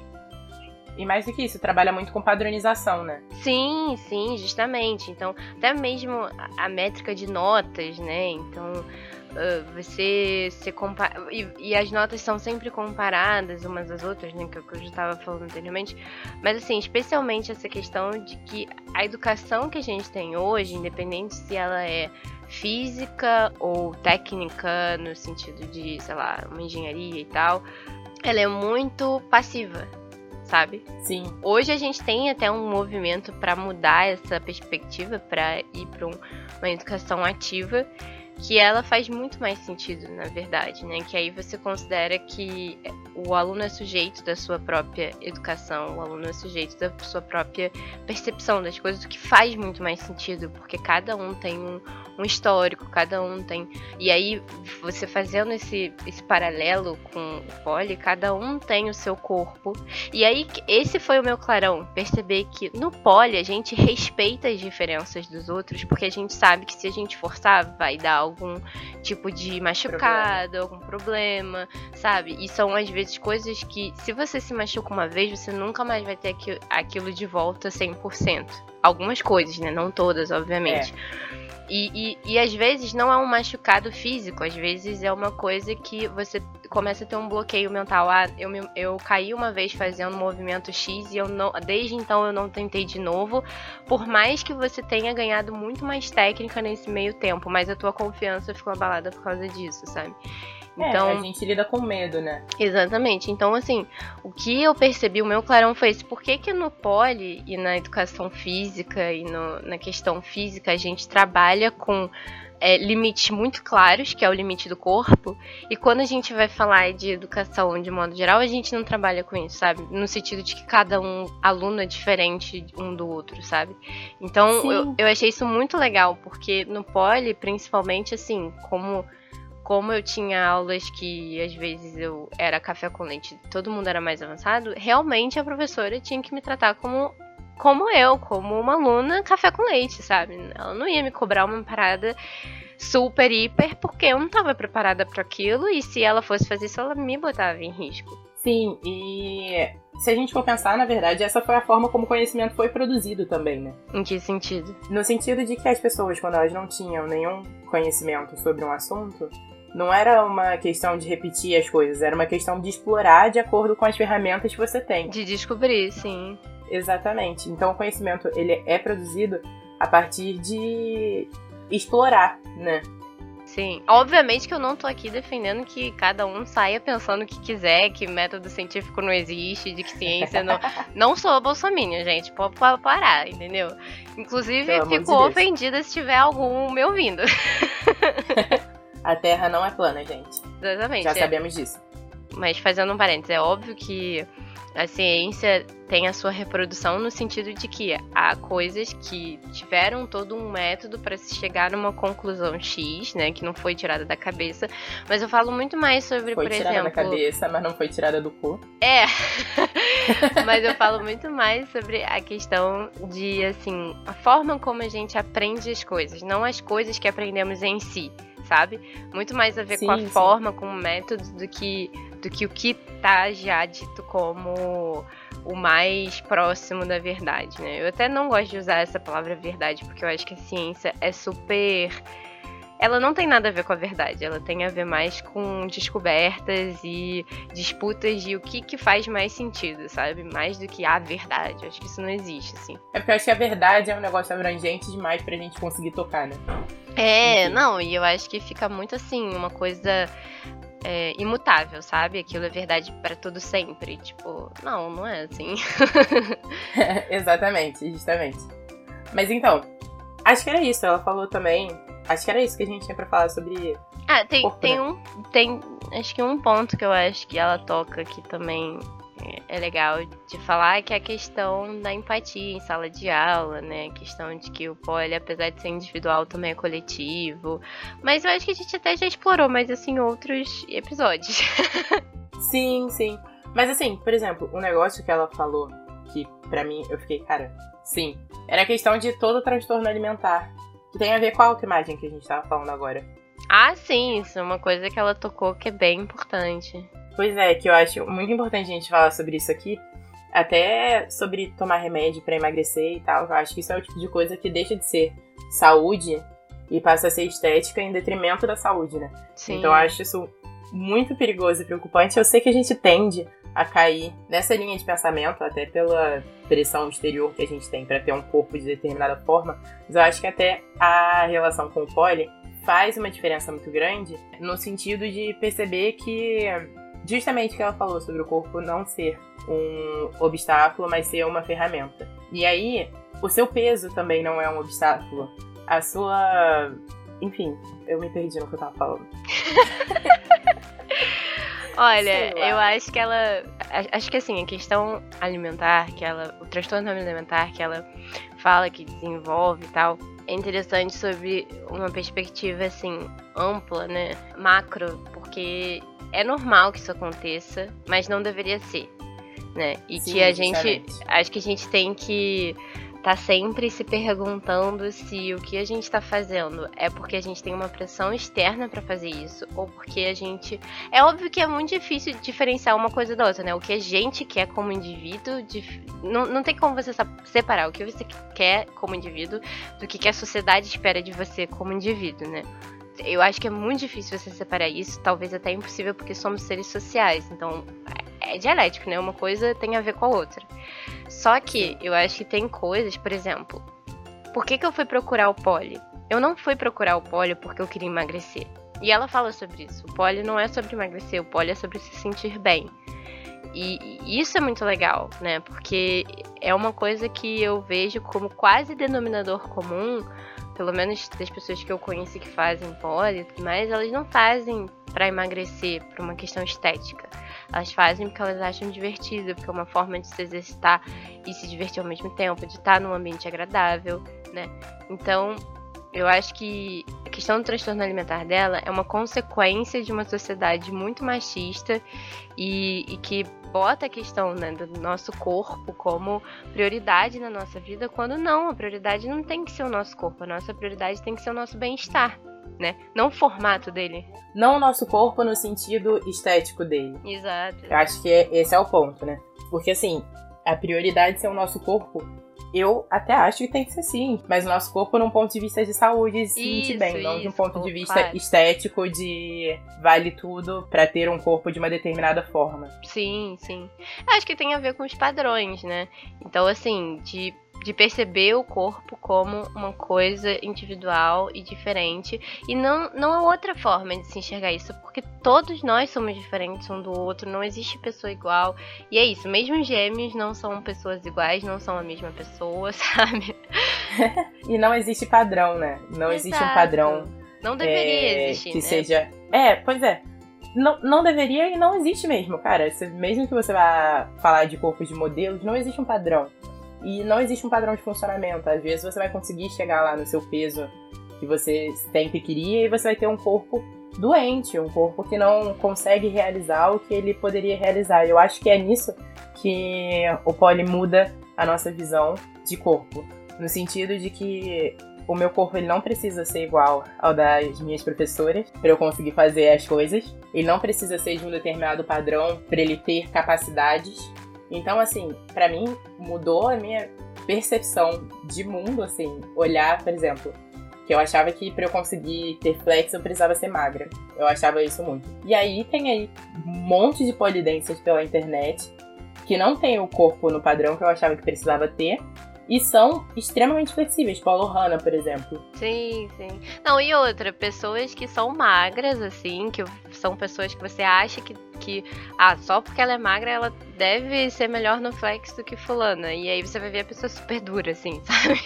E mais do que isso, trabalha muito com padronização, né? Sim, sim, justamente. Então, até mesmo a, a métrica de notas, né? Então, uh, você se compara. E, e, as notas são sempre comparadas umas às outras, né? Que, é que eu já estava falando anteriormente. Mas, assim, especialmente essa questão de que a educação que a gente tem hoje, independente se ela é física ou técnica, no sentido de, sei lá, uma engenharia e tal, ela é muito passiva sabe? Sim. Hoje a gente tem até um movimento para mudar essa perspectiva, para ir para um, uma educação ativa que ela faz muito mais sentido, na verdade, né? Que aí você considera que o aluno é sujeito da sua própria educação, o aluno é sujeito da sua própria percepção das coisas, o que faz muito mais sentido, porque cada um tem um, um histórico, cada um tem. E aí, você fazendo esse, esse paralelo com o poli, cada um tem o seu corpo. E aí, esse foi o meu clarão, perceber que no poli a gente respeita as diferenças dos outros, porque a gente sabe que se a gente forçar, vai dar algum tipo de machucado, problema. algum problema, sabe? E são às vezes coisas que, se você se machuca uma vez, você nunca mais vai ter aquilo de volta 100%. Algumas coisas, né? Não todas, obviamente. É. E, e, e, às vezes não é um machucado físico, às vezes é uma coisa que você começa a ter um bloqueio mental. Ah, eu, me, eu caí uma vez fazendo um movimento X e eu não, desde então eu não tentei de novo, por mais que você tenha ganhado muito mais técnica nesse meio tempo, mas a tua confiança ficou abalada por causa disso, sabe? É, então, é, a gente lida com medo, né? Exatamente. Então, assim, o que eu percebi, o meu clarão foi esse. Por que, que no poli e na educação física e no, na questão física a gente trabalha com é, limites muito claros, que é o limite do corpo, e quando a gente vai falar de educação de modo geral, a gente não trabalha com isso, sabe? No sentido de que cada um aluno é diferente um do outro, sabe? Então eu, eu achei isso muito legal, porque no poli, principalmente assim, como como eu tinha aulas que às vezes eu era café com leite, todo mundo era mais avançado, realmente a professora tinha que me tratar como como eu, como uma aluna café com leite, sabe? Ela não ia me cobrar uma parada super hiper porque eu não estava preparada para aquilo e se ela fosse fazer isso ela me botava em risco. Sim, e se a gente for pensar, na verdade, essa foi a forma como o conhecimento foi produzido também, né? Em que sentido? No sentido de que as pessoas, quando elas não tinham nenhum conhecimento sobre um assunto, não era uma questão de repetir as coisas, era uma questão de explorar de acordo com as ferramentas que você tem. De descobrir, sim. Exatamente. Então o conhecimento ele é produzido a partir de explorar, né? Sim. Obviamente que eu não tô aqui defendendo que cada um saia pensando o que quiser, que método científico não existe, de que ciência não. não sou bolsominion, gente. Pode parar, entendeu? Inclusive, fico de ofendida se tiver algum me ouvindo. A Terra não é plana, gente. Exatamente. Já é. sabemos disso. Mas fazendo um parênteses, é óbvio que a ciência tem a sua reprodução no sentido de que há coisas que tiveram todo um método para se chegar numa conclusão X, né, que não foi tirada da cabeça, mas eu falo muito mais sobre, foi por tirada exemplo, da cabeça, mas não foi tirada do cu. É. mas eu falo muito mais sobre a questão de assim, a forma como a gente aprende as coisas, não as coisas que aprendemos em si sabe? Muito mais a ver sim, com a sim. forma, com o método do que do que o que tá já dito como o mais próximo da verdade, né? Eu até não gosto de usar essa palavra verdade, porque eu acho que a ciência é super. Ela não tem nada a ver com a verdade, ela tem a ver mais com descobertas e disputas de o que, que faz mais sentido, sabe? Mais do que a verdade. Acho que isso não existe, assim. É porque eu acho que a verdade é um negócio abrangente demais pra gente conseguir tocar, né? É, Enfim. não, e eu acho que fica muito assim, uma coisa é, imutável, sabe? Aquilo é verdade para todo sempre. Tipo, não, não é assim. Exatamente, justamente. Mas então, acho que era isso. Ela falou também. Acho que era isso que a gente tinha para falar sobre. Ah, tem, corpo, tem né? um. Tem. Acho que um ponto que eu acho que ela toca aqui também é legal de falar que é a questão da empatia em sala de aula, né? A questão de que o poli, apesar de ser individual, também é coletivo. Mas eu acho que a gente até já explorou mais assim em outros episódios. sim, sim. Mas assim, por exemplo, um negócio que ela falou que para mim eu fiquei, cara, sim, era a questão de todo o transtorno alimentar, que tem a ver com a autoimagem que a gente tava falando agora. Ah, sim, isso é uma coisa que ela tocou que é bem importante. Pois é, que eu acho muito importante a gente falar sobre isso aqui. Até sobre tomar remédio para emagrecer e tal. Eu acho que isso é o tipo de coisa que deixa de ser saúde e passa a ser estética em detrimento da saúde, né? Sim. Então eu acho isso muito perigoso e preocupante. Eu sei que a gente tende a cair nessa linha de pensamento, até pela pressão exterior que a gente tem para ter um corpo de determinada forma, mas eu acho que até a relação com o poli faz uma diferença muito grande no sentido de perceber que justamente o que ela falou sobre o corpo não ser um obstáculo, mas ser uma ferramenta. E aí, o seu peso também não é um obstáculo. A sua. Enfim, eu me perdi no que eu tava falando. Olha, eu acho que ela. Acho que assim, a questão alimentar, que ela. O transtorno alimentar que ela fala que desenvolve e tal, é interessante sobre uma perspectiva assim, ampla, né? Macro, porque é normal que isso aconteça, mas não deveria ser, né? E Sim, que a gente, acho que a gente tem que tá sempre se perguntando se o que a gente está fazendo é porque a gente tem uma pressão externa para fazer isso ou porque a gente é óbvio que é muito difícil diferenciar uma coisa da outra, né? O que a gente quer como indivíduo, não, não tem como você separar o que você quer como indivíduo do que a sociedade espera de você como indivíduo, né? eu acho que é muito difícil você separar isso, talvez até impossível, porque somos seres sociais. Então, é, dialético, né? Uma coisa tem a ver com a outra. Só que eu acho que tem coisas, por exemplo, por que, que eu fui procurar o poli? Eu não fui procurar o poli porque eu queria emagrecer. E ela fala sobre isso. O poli não é sobre emagrecer, o poli é sobre se sentir bem. E, isso é muito legal, né? Porque é uma coisa que eu vejo como quase denominador comum pelo menos das pessoas que eu conheci que fazem poli, mas elas não fazem para emagrecer, por uma questão estética. Elas fazem porque elas acham divertido, porque é uma forma de se exercitar e se divertir ao mesmo tempo, de estar num ambiente agradável, né? Então, eu acho que a questão do transtorno alimentar dela é uma consequência de uma sociedade muito machista e, e que bota a questão né, do nosso corpo como prioridade na nossa vida, quando não, a prioridade não tem que ser o nosso corpo, a nossa prioridade tem que ser o nosso bem-estar. Né? Não o formato dele. Não o nosso corpo no sentido estético dele. Exato. Eu acho que é, esse é o ponto, né? Porque assim, a prioridade ser o nosso corpo eu até acho que tem que ser sim, mas o nosso corpo num ponto de vista de saúde se sentir bem, não de um ponto de vista claro. estético de vale tudo para ter um corpo de uma determinada forma. Sim, sim. Acho que tem a ver com os padrões, né? Então, assim, de de perceber o corpo como uma coisa individual e diferente. E não, não há outra forma de se enxergar isso, porque todos nós somos diferentes um do outro, não existe pessoa igual. E é isso, mesmo gêmeos não são pessoas iguais, não são a mesma pessoa, sabe? e não existe padrão, né? Não Exato. existe um padrão. Não deveria é, existir. Que né? seja. É, pois é. Não, não deveria e não existe mesmo, cara. mesmo que você vá falar de corpos de modelos, não existe um padrão. E não existe um padrão de funcionamento. Às vezes você vai conseguir chegar lá no seu peso que você sempre queria e você vai ter um corpo doente, um corpo que não consegue realizar o que ele poderia realizar. Eu acho que é nisso que o poli muda a nossa visão de corpo, no sentido de que o meu corpo ele não precisa ser igual ao das minhas professoras para eu conseguir fazer as coisas. Ele não precisa ser de um determinado padrão para ele ter capacidades. Então, assim, para mim mudou a minha percepção de mundo, assim, olhar, por exemplo, que eu achava que para eu conseguir ter flex eu precisava ser magra. Eu achava isso muito. E aí tem aí um monte de polidências pela internet que não tem o corpo no padrão que eu achava que precisava ter e são extremamente flexíveis. Paulo Hanna, por exemplo. Sim, sim. Não, e outra, pessoas que são magras, assim, que são pessoas que você acha que, que ah, só porque ela é magra, ela deve ser melhor no flex do que fulana. E aí você vai ver a pessoa super dura, assim, sabe?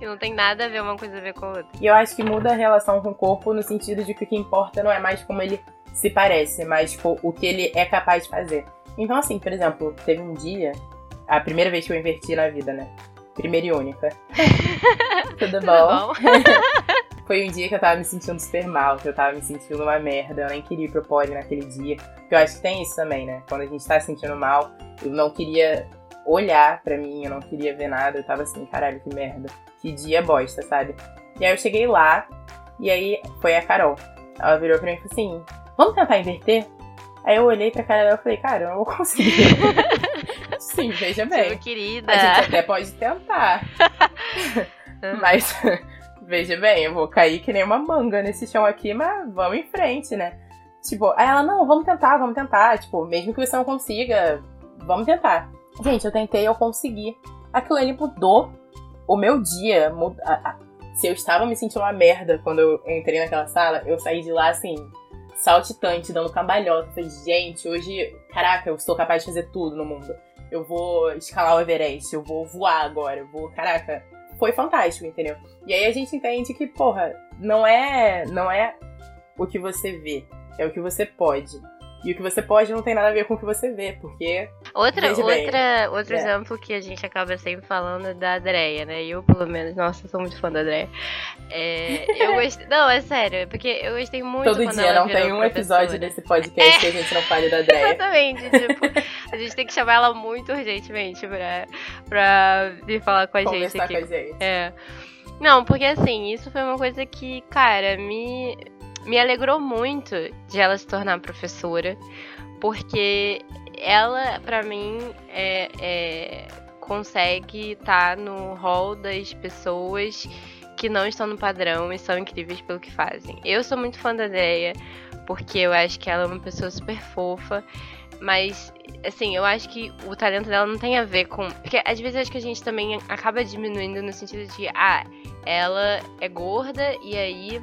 e não tem nada a ver uma coisa a ver com a outra. E eu acho que muda a relação com o corpo no sentido de que o que importa não é mais como ele se parece, mas o que ele é capaz de fazer. Então, assim, por exemplo, teve um dia, a primeira vez que eu inverti na vida, né? Primeira e única. Tudo bom? Tudo bom? Foi um dia que eu tava me sentindo super mal, que eu tava me sentindo uma merda. Eu nem queria ir pro pole naquele dia. Porque eu acho que tem isso também, né? Quando a gente tá se sentindo mal, eu não queria olhar pra mim, eu não queria ver nada. Eu tava assim, caralho, que merda. Que dia bosta, sabe? E aí eu cheguei lá, e aí foi a Carol. Ela virou pra mim e falou assim: vamos tentar inverter? Aí eu olhei pra cara dela e falei, cara, eu não vou conseguir. Sim, veja bem. Querida. A gente até pode tentar. mas, veja bem, eu vou cair que nem uma manga nesse chão aqui, mas vamos em frente, né? Tipo, aí ela, não, vamos tentar, vamos tentar. Tipo, mesmo que você não consiga, vamos tentar. Gente, eu tentei, eu consegui. Aquilo ali mudou o meu dia. Se eu estava me sentindo uma merda quando eu entrei naquela sala, eu saí de lá assim, saltitante, dando cambalhota. Falei, gente, hoje, caraca, eu sou capaz de fazer tudo no mundo. Eu vou escalar o Everest, eu vou voar agora, eu vou, caraca. Foi fantástico, entendeu? E aí a gente entende que, porra, não é, não é o que você vê, é o que você pode. E o que você pode não tem nada a ver com o que você vê, porque. Outra, outra, outro é. exemplo que a gente acaba sempre falando é da Adreia, né? Eu, pelo menos, nossa, sou muito fã da Adreia. É, eu gostei. não, é sério, porque eu gostei muito Todo dia não tem um episódio desse podcast é. que a gente não fale da Adreia. Exatamente, tipo, a gente tem que chamar ela muito urgentemente pra, pra vir falar com a Conversar gente aqui. Com a gente. É. Não, porque assim, isso foi uma coisa que, cara, me me alegrou muito de ela se tornar professora, porque ela, para mim, é, é, consegue estar tá no hall das pessoas que não estão no padrão e são incríveis pelo que fazem. Eu sou muito fã da ideia, porque eu acho que ela é uma pessoa super fofa, mas assim, eu acho que o talento dela não tem a ver com. Porque às vezes acho que a gente também acaba diminuindo no sentido de, ah, ela é gorda e aí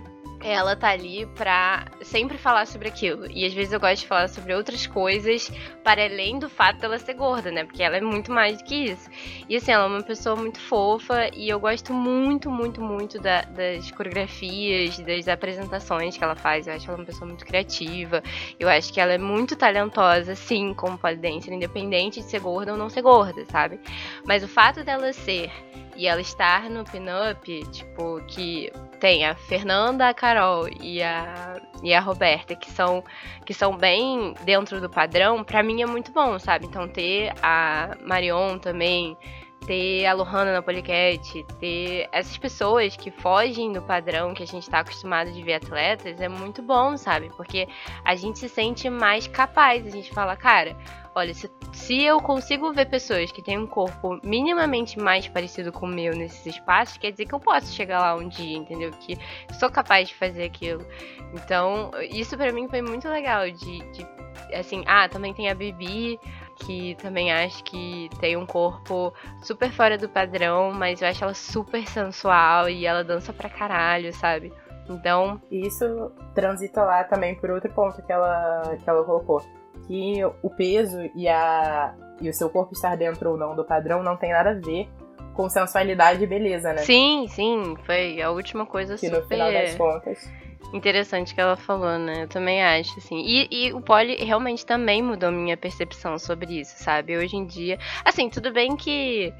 ela tá ali pra sempre falar sobre aquilo. E às vezes eu gosto de falar sobre outras coisas para além do fato dela ser gorda, né? Porque ela é muito mais do que isso. E assim, ela é uma pessoa muito fofa e eu gosto muito, muito, muito da, das coreografias, das apresentações que ela faz. Eu acho ela uma pessoa muito criativa. Eu acho que ela é muito talentosa, sim, como polidense, independente de ser gorda ou não ser gorda, sabe? Mas o fato dela ser e ela estar no pin-up, tipo, que tem a Fernanda, a Carol e a, e a Roberta, que são, que são bem dentro do padrão, pra mim é muito bom, sabe? Então ter a Marion também, ter a Lohana na Policat, ter essas pessoas que fogem do padrão que a gente está acostumado de ver atletas, é muito bom, sabe? Porque a gente se sente mais capaz, a gente fala, cara, olha, se, se eu consigo ver pessoas que têm um corpo minimamente mais parecido com o meu nesses espaços, quer dizer que eu posso chegar lá um dia, entendeu? Que sou capaz de fazer aquilo. Então, isso para mim foi muito legal de, de, assim, ah, também tem a Bibi, que também acho que tem um corpo super fora do padrão, mas eu acho ela super sensual e ela dança pra caralho, sabe? Então. Isso transita lá também por outro ponto que ela, que ela colocou. Que o peso e, a, e o seu corpo estar dentro ou não do padrão não tem nada a ver com sensualidade e beleza, né? Sim, sim. Foi a última coisa que super... no final das contas interessante que ela falou, né? Eu também acho, assim. E, e o poli realmente também mudou minha percepção sobre isso, sabe? Hoje em dia. Assim, tudo bem que.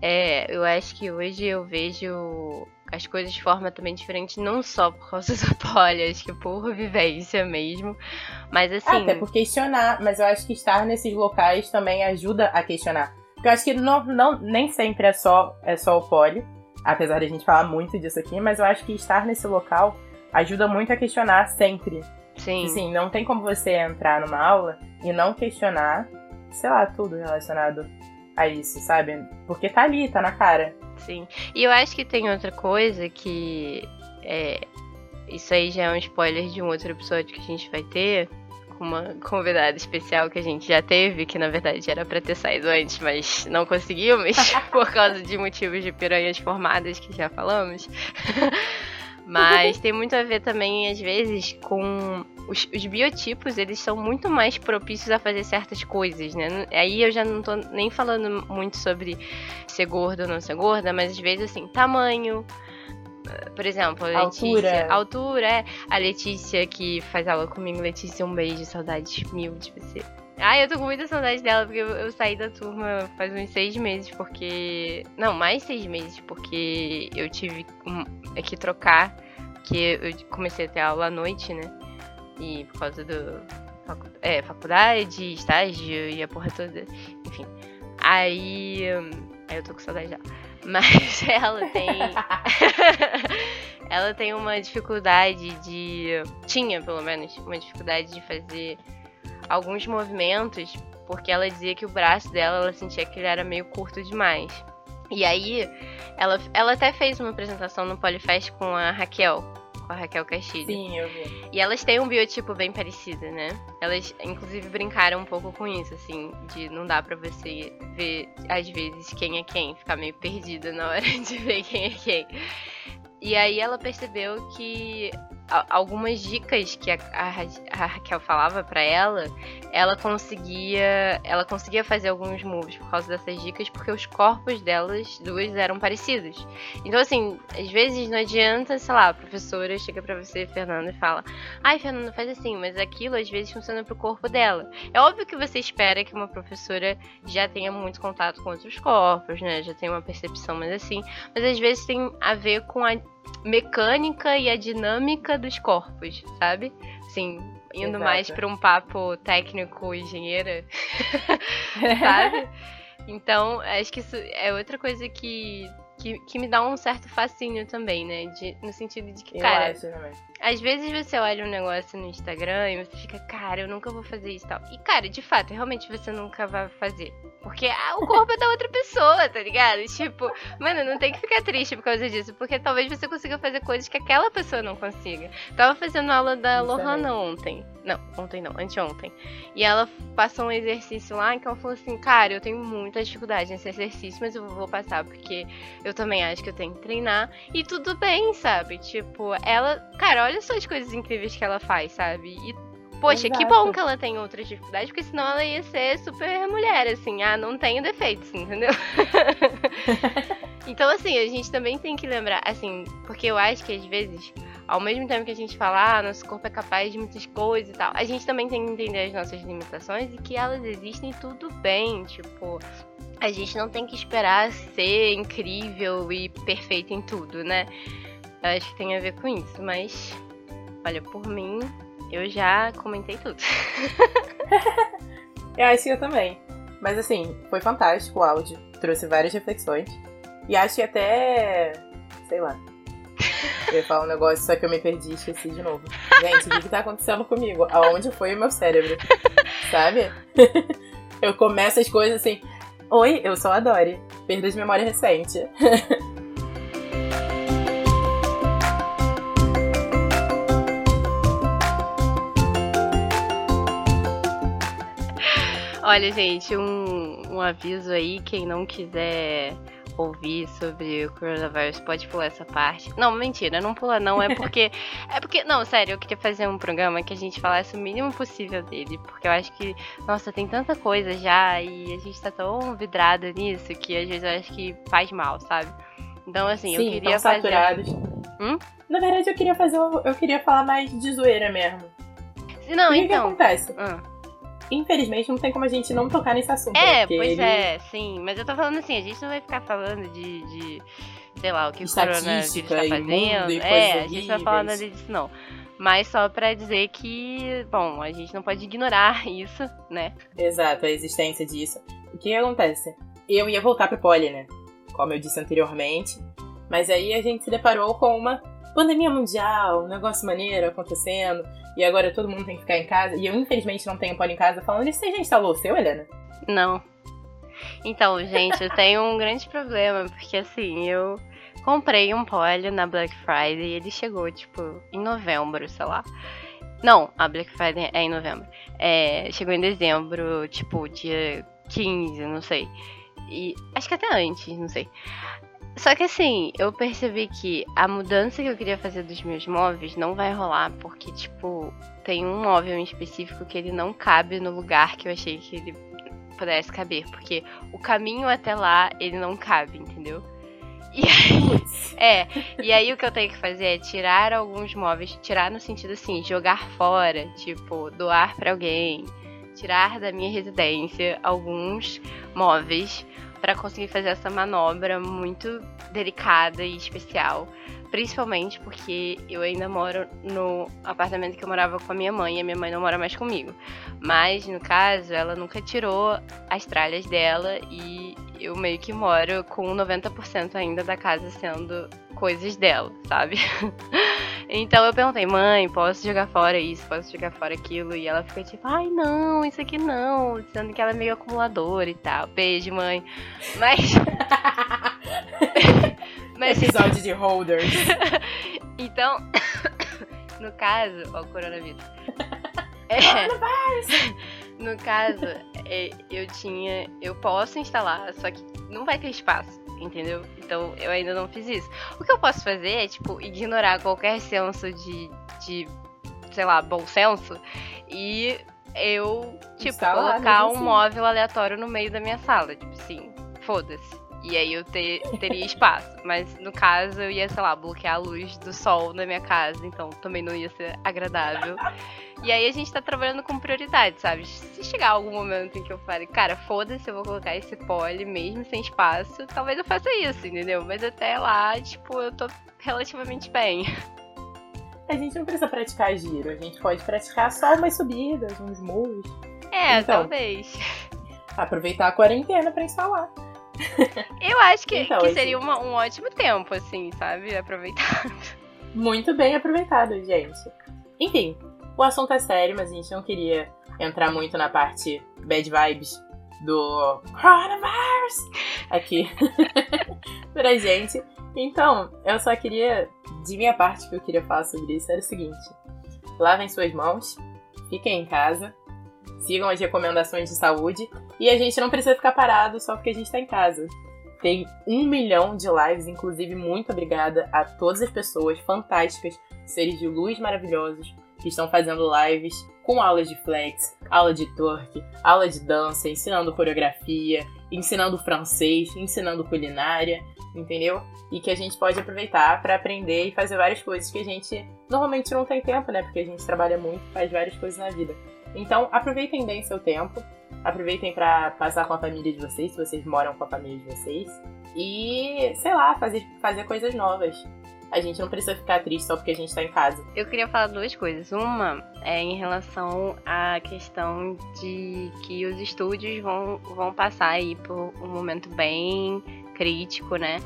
É, eu acho que hoje eu vejo as coisas de forma também diferente, não só por causa do poli, acho que por vivência mesmo. Mas assim. Até por questionar, mas eu acho que estar nesses locais também ajuda a questionar. Porque eu acho que não, não, nem sempre é só, é só o poli, apesar de a gente falar muito disso aqui, mas eu acho que estar nesse local ajuda muito a questionar sempre. Sim. Assim, não tem como você entrar numa aula e não questionar, sei lá, tudo relacionado a isso, sabe? Porque tá ali, tá na cara. Sim. E eu acho que tem outra coisa que. É, isso aí já é um spoiler de um outro episódio que a gente vai ter. Com uma convidada especial que a gente já teve, que na verdade era pra ter saído antes, mas não conseguimos, por causa de motivos de piranhas formadas que já falamos. Mas tem muito a ver também, às vezes, com os, os, biotipos, eles são muito mais propícios a fazer certas coisas, né? Aí eu já não tô nem falando muito sobre ser gorda ou não ser gorda, mas às vezes, assim, tamanho. Por exemplo, a Letícia. Altura. Altura, é. A Letícia que faz aula comigo. Letícia, um beijo, saudades mil de você. Ah, eu tô com muita saudade dela, porque eu, eu, saí da turma faz uns seis meses, porque. Não, mais seis meses, porque eu tive é que trocar, que eu comecei a ter aula à noite, né? E por causa do. É, faculdade, estágio e a porra toda. Enfim. Aí. Aí eu tô com saudade dela. Mas ela tem. ela tem uma dificuldade de. Tinha, pelo menos, uma dificuldade de fazer alguns movimentos, porque ela dizia que o braço dela, ela sentia que ele era meio curto demais. E aí, ela, ela até fez uma apresentação no Polifest com a Raquel, com a Raquel Castilho. Sim, eu vi. E elas têm um biotipo bem parecido, né? Elas, inclusive, brincaram um pouco com isso, assim, de não dá pra você ver, às vezes, quem é quem, ficar meio perdida na hora de ver quem é quem. E aí ela percebeu que algumas dicas que a, a, a Raquel falava para ela, ela conseguia, ela conseguia fazer alguns moves por causa dessas dicas, porque os corpos delas duas eram parecidos. Então assim, às vezes não adianta, sei lá, a professora chega para você, Fernanda, e fala: "Ai, Fernanda, faz assim", mas aquilo às vezes funciona pro corpo dela. É óbvio que você espera que uma professora já tenha muito contato com outros corpos, né? Já tenha uma percepção mais assim, mas às vezes tem a ver com a mecânica e a dinâmica dos corpos, sabe? Sim, indo Exato. mais para um papo técnico engenheira, sabe? Então, acho que isso é outra coisa que, que, que, me dá um certo fascínio também, né? De, no sentido de que, Eu cara, acho às vezes você olha um negócio no Instagram e você fica, cara, eu nunca vou fazer isso e tal. E, cara, de fato, realmente você nunca vai fazer. Porque ah, o corpo é da outra pessoa, tá ligado? Tipo, mano, não tem que ficar triste por causa disso. Porque talvez você consiga fazer coisas que aquela pessoa não consiga. Tava fazendo aula da Justamente. Lohana ontem. Não, ontem não, anteontem. E ela passou um exercício lá que ela falou assim, cara, eu tenho muita dificuldade nesse exercício, mas eu vou passar porque eu também acho que eu tenho que treinar. E tudo bem, sabe? Tipo, ela. Cara, olha só as coisas incríveis que ela faz, sabe? E Poxa, que Exato. bom que ela tem outras dificuldades, porque senão ela ia ser super mulher, assim, ah, não tenho defeitos, entendeu? então, assim, a gente também tem que lembrar, assim, porque eu acho que às vezes, ao mesmo tempo que a gente fala, ah, nosso corpo é capaz de muitas coisas e tal, a gente também tem que entender as nossas limitações e que elas existem tudo bem, tipo, a gente não tem que esperar ser incrível e perfeito em tudo, né? Eu acho que tem a ver com isso, mas, olha, por mim, eu já comentei tudo. Eu acho que eu também. Mas assim, foi fantástico o áudio. Trouxe várias reflexões. E acho que até. sei lá. Eu ia falar um negócio, só que eu me perdi e esqueci de novo. Gente, o que, que tá acontecendo comigo? Aonde foi o meu cérebro? Sabe? Eu começo as coisas assim. Oi, eu sou a Dori. Perda de memória recente. Olha, gente, um, um aviso aí, quem não quiser ouvir sobre o coronavírus pode pular essa parte. Não, mentira, não pula não, é porque. é porque. Não, sério, eu queria fazer um programa que a gente falasse o mínimo possível dele. Porque eu acho que, nossa, tem tanta coisa já e a gente tá tão vidrado nisso que às vezes eu acho que faz mal, sabe? Então, assim, Sim, eu queria fazer. saturados. Hum? Na verdade, eu queria fazer. Eu queria falar mais de zoeira mesmo. Não, o que, que então. acontece? Ah. Infelizmente, não tem como a gente não tocar nesse assunto. É, Porque pois ele- é, sim. Mas eu tô falando assim, a gente não vai ficar falando de, de sei lá, o que o coronavírus Estatística tá e fazendo. mundo e é, a gente não vai falar nada disso, não. Mas só pra dizer que, bom, a gente não pode ignorar isso, né? Exato, a existência disso. O que acontece? Eu ia voltar pro poli, né? Como eu disse anteriormente. Mas aí a gente se deparou com uma pandemia mundial, um negócio maneiro acontecendo. E agora todo mundo tem que ficar em casa. E eu, infelizmente, não tenho poli em casa. Falando isso, você já instalou o seu, Helena? Não. Então, gente, eu tenho um grande problema, porque assim, eu comprei um polio na Black Friday e ele chegou, tipo, em novembro, sei lá. Não, a Black Friday é em novembro. É, chegou em dezembro, tipo, dia 15, não sei. E acho que até antes, não sei. Só que assim, eu percebi que a mudança que eu queria fazer dos meus móveis não vai rolar, porque, tipo, tem um móvel em específico que ele não cabe no lugar que eu achei que ele pudesse caber, porque o caminho até lá, ele não cabe, entendeu? E aí, é, e aí o que eu tenho que fazer é tirar alguns móveis, tirar no sentido assim, jogar fora, tipo, doar pra alguém, tirar da minha residência alguns móveis para conseguir fazer essa manobra muito delicada e especial. Principalmente porque eu ainda moro no apartamento que eu morava com a minha mãe e a minha mãe não mora mais comigo. Mas, no caso, ela nunca tirou as tralhas dela e eu meio que moro com 90% ainda da casa sendo coisas dela, sabe? então eu perguntei, mãe, posso jogar fora isso, posso jogar fora aquilo? E ela ficou tipo, ai não, isso aqui não, sendo que ela é meio acumuladora e tal. Beijo, mãe. Mas. Mas Episódio de holders. então, no caso, ó, o coronavírus. É, no caso, é, eu tinha. Eu posso instalar, só que não vai ter espaço, entendeu? Então eu ainda não fiz isso. O que eu posso fazer é, tipo, ignorar qualquer senso de, de sei lá, bom senso e eu, tipo, Instalar colocar um assim. móvel aleatório no meio da minha sala. Tipo assim, foda-se. E aí eu ter, teria espaço. Mas no caso eu ia, sei lá, bloquear a luz do sol na minha casa. Então também não ia ser agradável. E aí a gente tá trabalhando com prioridade, sabe? Se chegar algum momento em que eu fale, cara, foda-se, eu vou colocar esse pole mesmo sem espaço, talvez eu faça isso, entendeu? Mas até lá, tipo, eu tô relativamente bem. A gente não precisa praticar giro, a gente pode praticar só umas subidas, uns muros. É, Então. talvez. Aproveitar a quarentena pra instalar. Eu acho que, Então, que seria uma- um ótimo tempo, assim, sabe? Aproveitar. Muito bem aproveitado, gente. Enfim, o assunto é sério, mas a gente não queria entrar muito na parte bad vibes do coronavirus aqui pra gente. Então, eu só queria, de minha parte, que eu queria falar sobre isso era o seguinte: lavem suas mãos, fiquem em casa, sigam as recomendações de saúde e a gente não precisa ficar parado só porque a gente tá em casa. Tem um milhão de lives, inclusive, muito obrigada a todas as pessoas fantásticas, seres de luz maravilhosos, que estão fazendo lives com aulas de flex, aula de twerk, aula de dança, ensinando coreografia, ensinando francês, ensinando culinária, entendeu? E que a gente pode aproveitar para aprender e fazer várias coisas que a gente normalmente não tem tempo, né? Porque a gente trabalha muito, faz várias coisas na vida. Então, aproveitem bem seu tempo. Aproveitem para passar com a família de vocês, se vocês moram com a família de vocês. E, sei lá, fazer, fazer coisas novas. A gente não precisa ficar triste só porque a gente tá em casa. Eu queria falar duas coisas. Uma é em relação à questão de que os estúdios vão, vão passar aí por um momento bem crítico, né?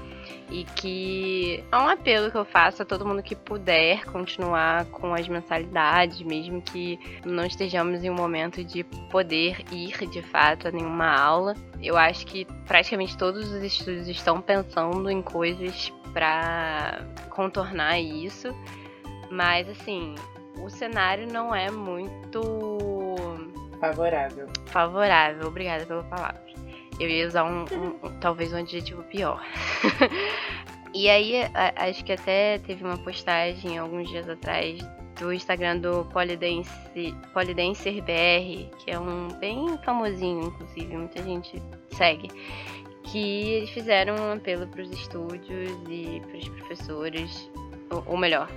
E que é um apelo que eu faço a todo mundo que puder continuar com as mensalidades, mesmo que não estejamos em um momento de poder ir de fato a nenhuma aula. Eu acho que praticamente todos os estúdios estão pensando em coisas para contornar isso, mas assim, o cenário não é muito Favorável. Favorável, obrigada pela palavra. Eu ia usar um, um, um talvez um adjetivo pior. e aí, a, acho que até teve uma postagem alguns dias atrás do Instagram do PolidencerBR, que é um bem famosinho, inclusive, muita gente segue. Que eles fizeram um apelo para os estúdios e para os professores, ou, ou melhor,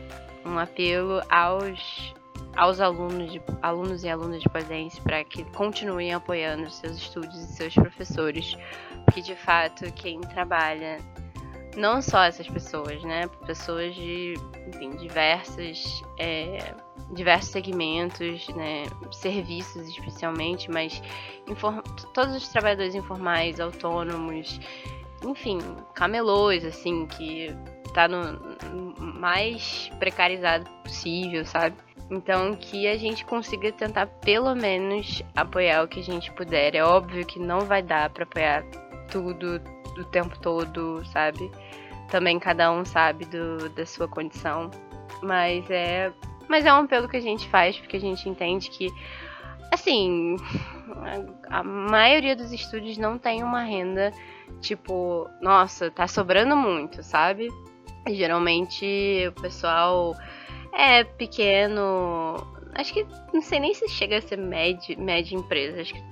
um apelo aos aos alunos, de, alunos e alunas de Polidense para que continuem apoiando seus estúdios e seus professores, porque de fato quem trabalha não só essas pessoas, né, pessoas de enfim, diversos é, diversos segmentos, né, serviços especialmente, mas todos os trabalhadores informais, autônomos, enfim, camelôs, assim, que tá no mais precarizado possível, sabe? Então, que a gente consiga tentar pelo menos apoiar o que a gente puder. É óbvio que não vai dar para apoiar tudo do tempo todo, sabe? Também cada um sabe do, da sua condição. Mas é, mas é um apelo que a gente faz porque a gente entende que assim, a maioria dos estúdios não tem uma renda tipo, nossa, tá sobrando muito, sabe? Geralmente o pessoal é pequeno. Acho que não sei nem se chega a ser média, média empresa. Acho que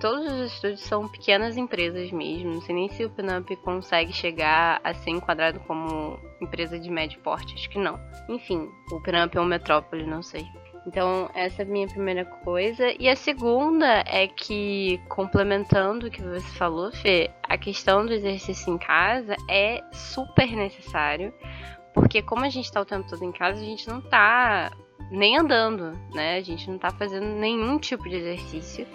todos os estúdios são pequenas empresas mesmo. Não sei nem se o Pinup consegue chegar a ser enquadrado como empresa de médio porte. Acho que não. Enfim, o Pinup é um metrópole, não sei. Então, essa é a minha primeira coisa. E a segunda é que, complementando o que você falou, Fê, a questão do exercício em casa é super necessário. Porque como a gente está o tempo todo em casa, a gente não está nem andando, né? A gente não está fazendo nenhum tipo de exercício.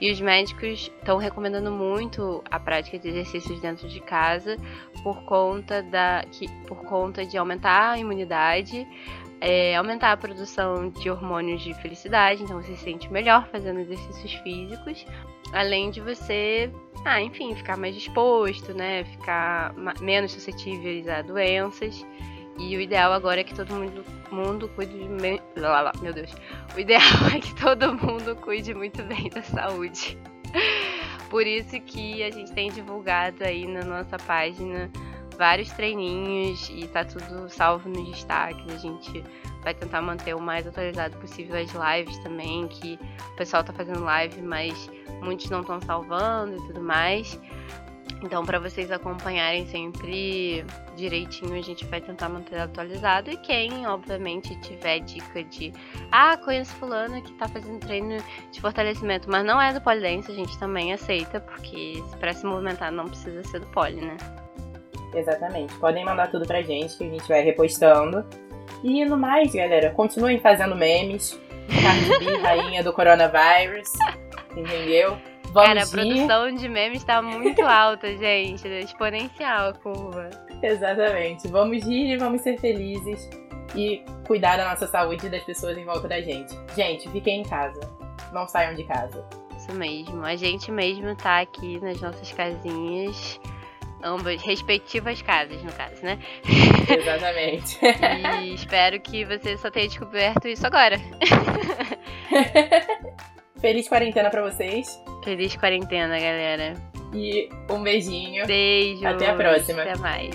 E os médicos estão recomendando muito a prática de exercícios dentro de casa por conta da que, por conta de aumentar a imunidade, é, aumentar a produção de hormônios de felicidade, então você se sente melhor fazendo exercícios físicos, além de você, ah, enfim, ficar mais disposto, né? Ficar menos suscetíveis a doenças. E o ideal agora é que todo mundo, mundo cuide de me... meu Deus. O ideal é que todo mundo cuide muito bem da saúde. Por isso que a gente tem divulgado aí na nossa página vários treininhos e tá tudo salvo nos destaques. A gente vai tentar manter o mais atualizado possível as lives também, que o pessoal tá fazendo live, mas muitos não estão salvando e tudo mais. Então, para vocês acompanharem sempre direitinho, a gente vai tentar manter atualizado. E quem, obviamente, tiver dica de ah, conheço fulano que tá fazendo treino de fortalecimento, mas não é do polidense, a gente também aceita, porque para se movimentar não precisa ser do poli, né? Exatamente. Podem mandar tudo pra gente que a gente vai repostando. E no mais, galera, continuem fazendo memes. Cardi rainha do coronavírus. Entendeu? Vamos Cara, a produção de memes tá muito alta, gente. Exponencial a curva. Exatamente. Vamos rir e vamos ser felizes. E cuidar da nossa saúde e das pessoas em volta da gente. Gente, fiquem em casa. Não saiam de casa. Isso mesmo. A gente mesmo tá aqui nas nossas casinhas ambas respectivas casas, no caso, né? Exatamente. e espero que você só tenha descoberto isso agora. Feliz quarentena para vocês. Feliz quarentena, galera. E um beijinho. Beijo. Até a próxima. Até mais.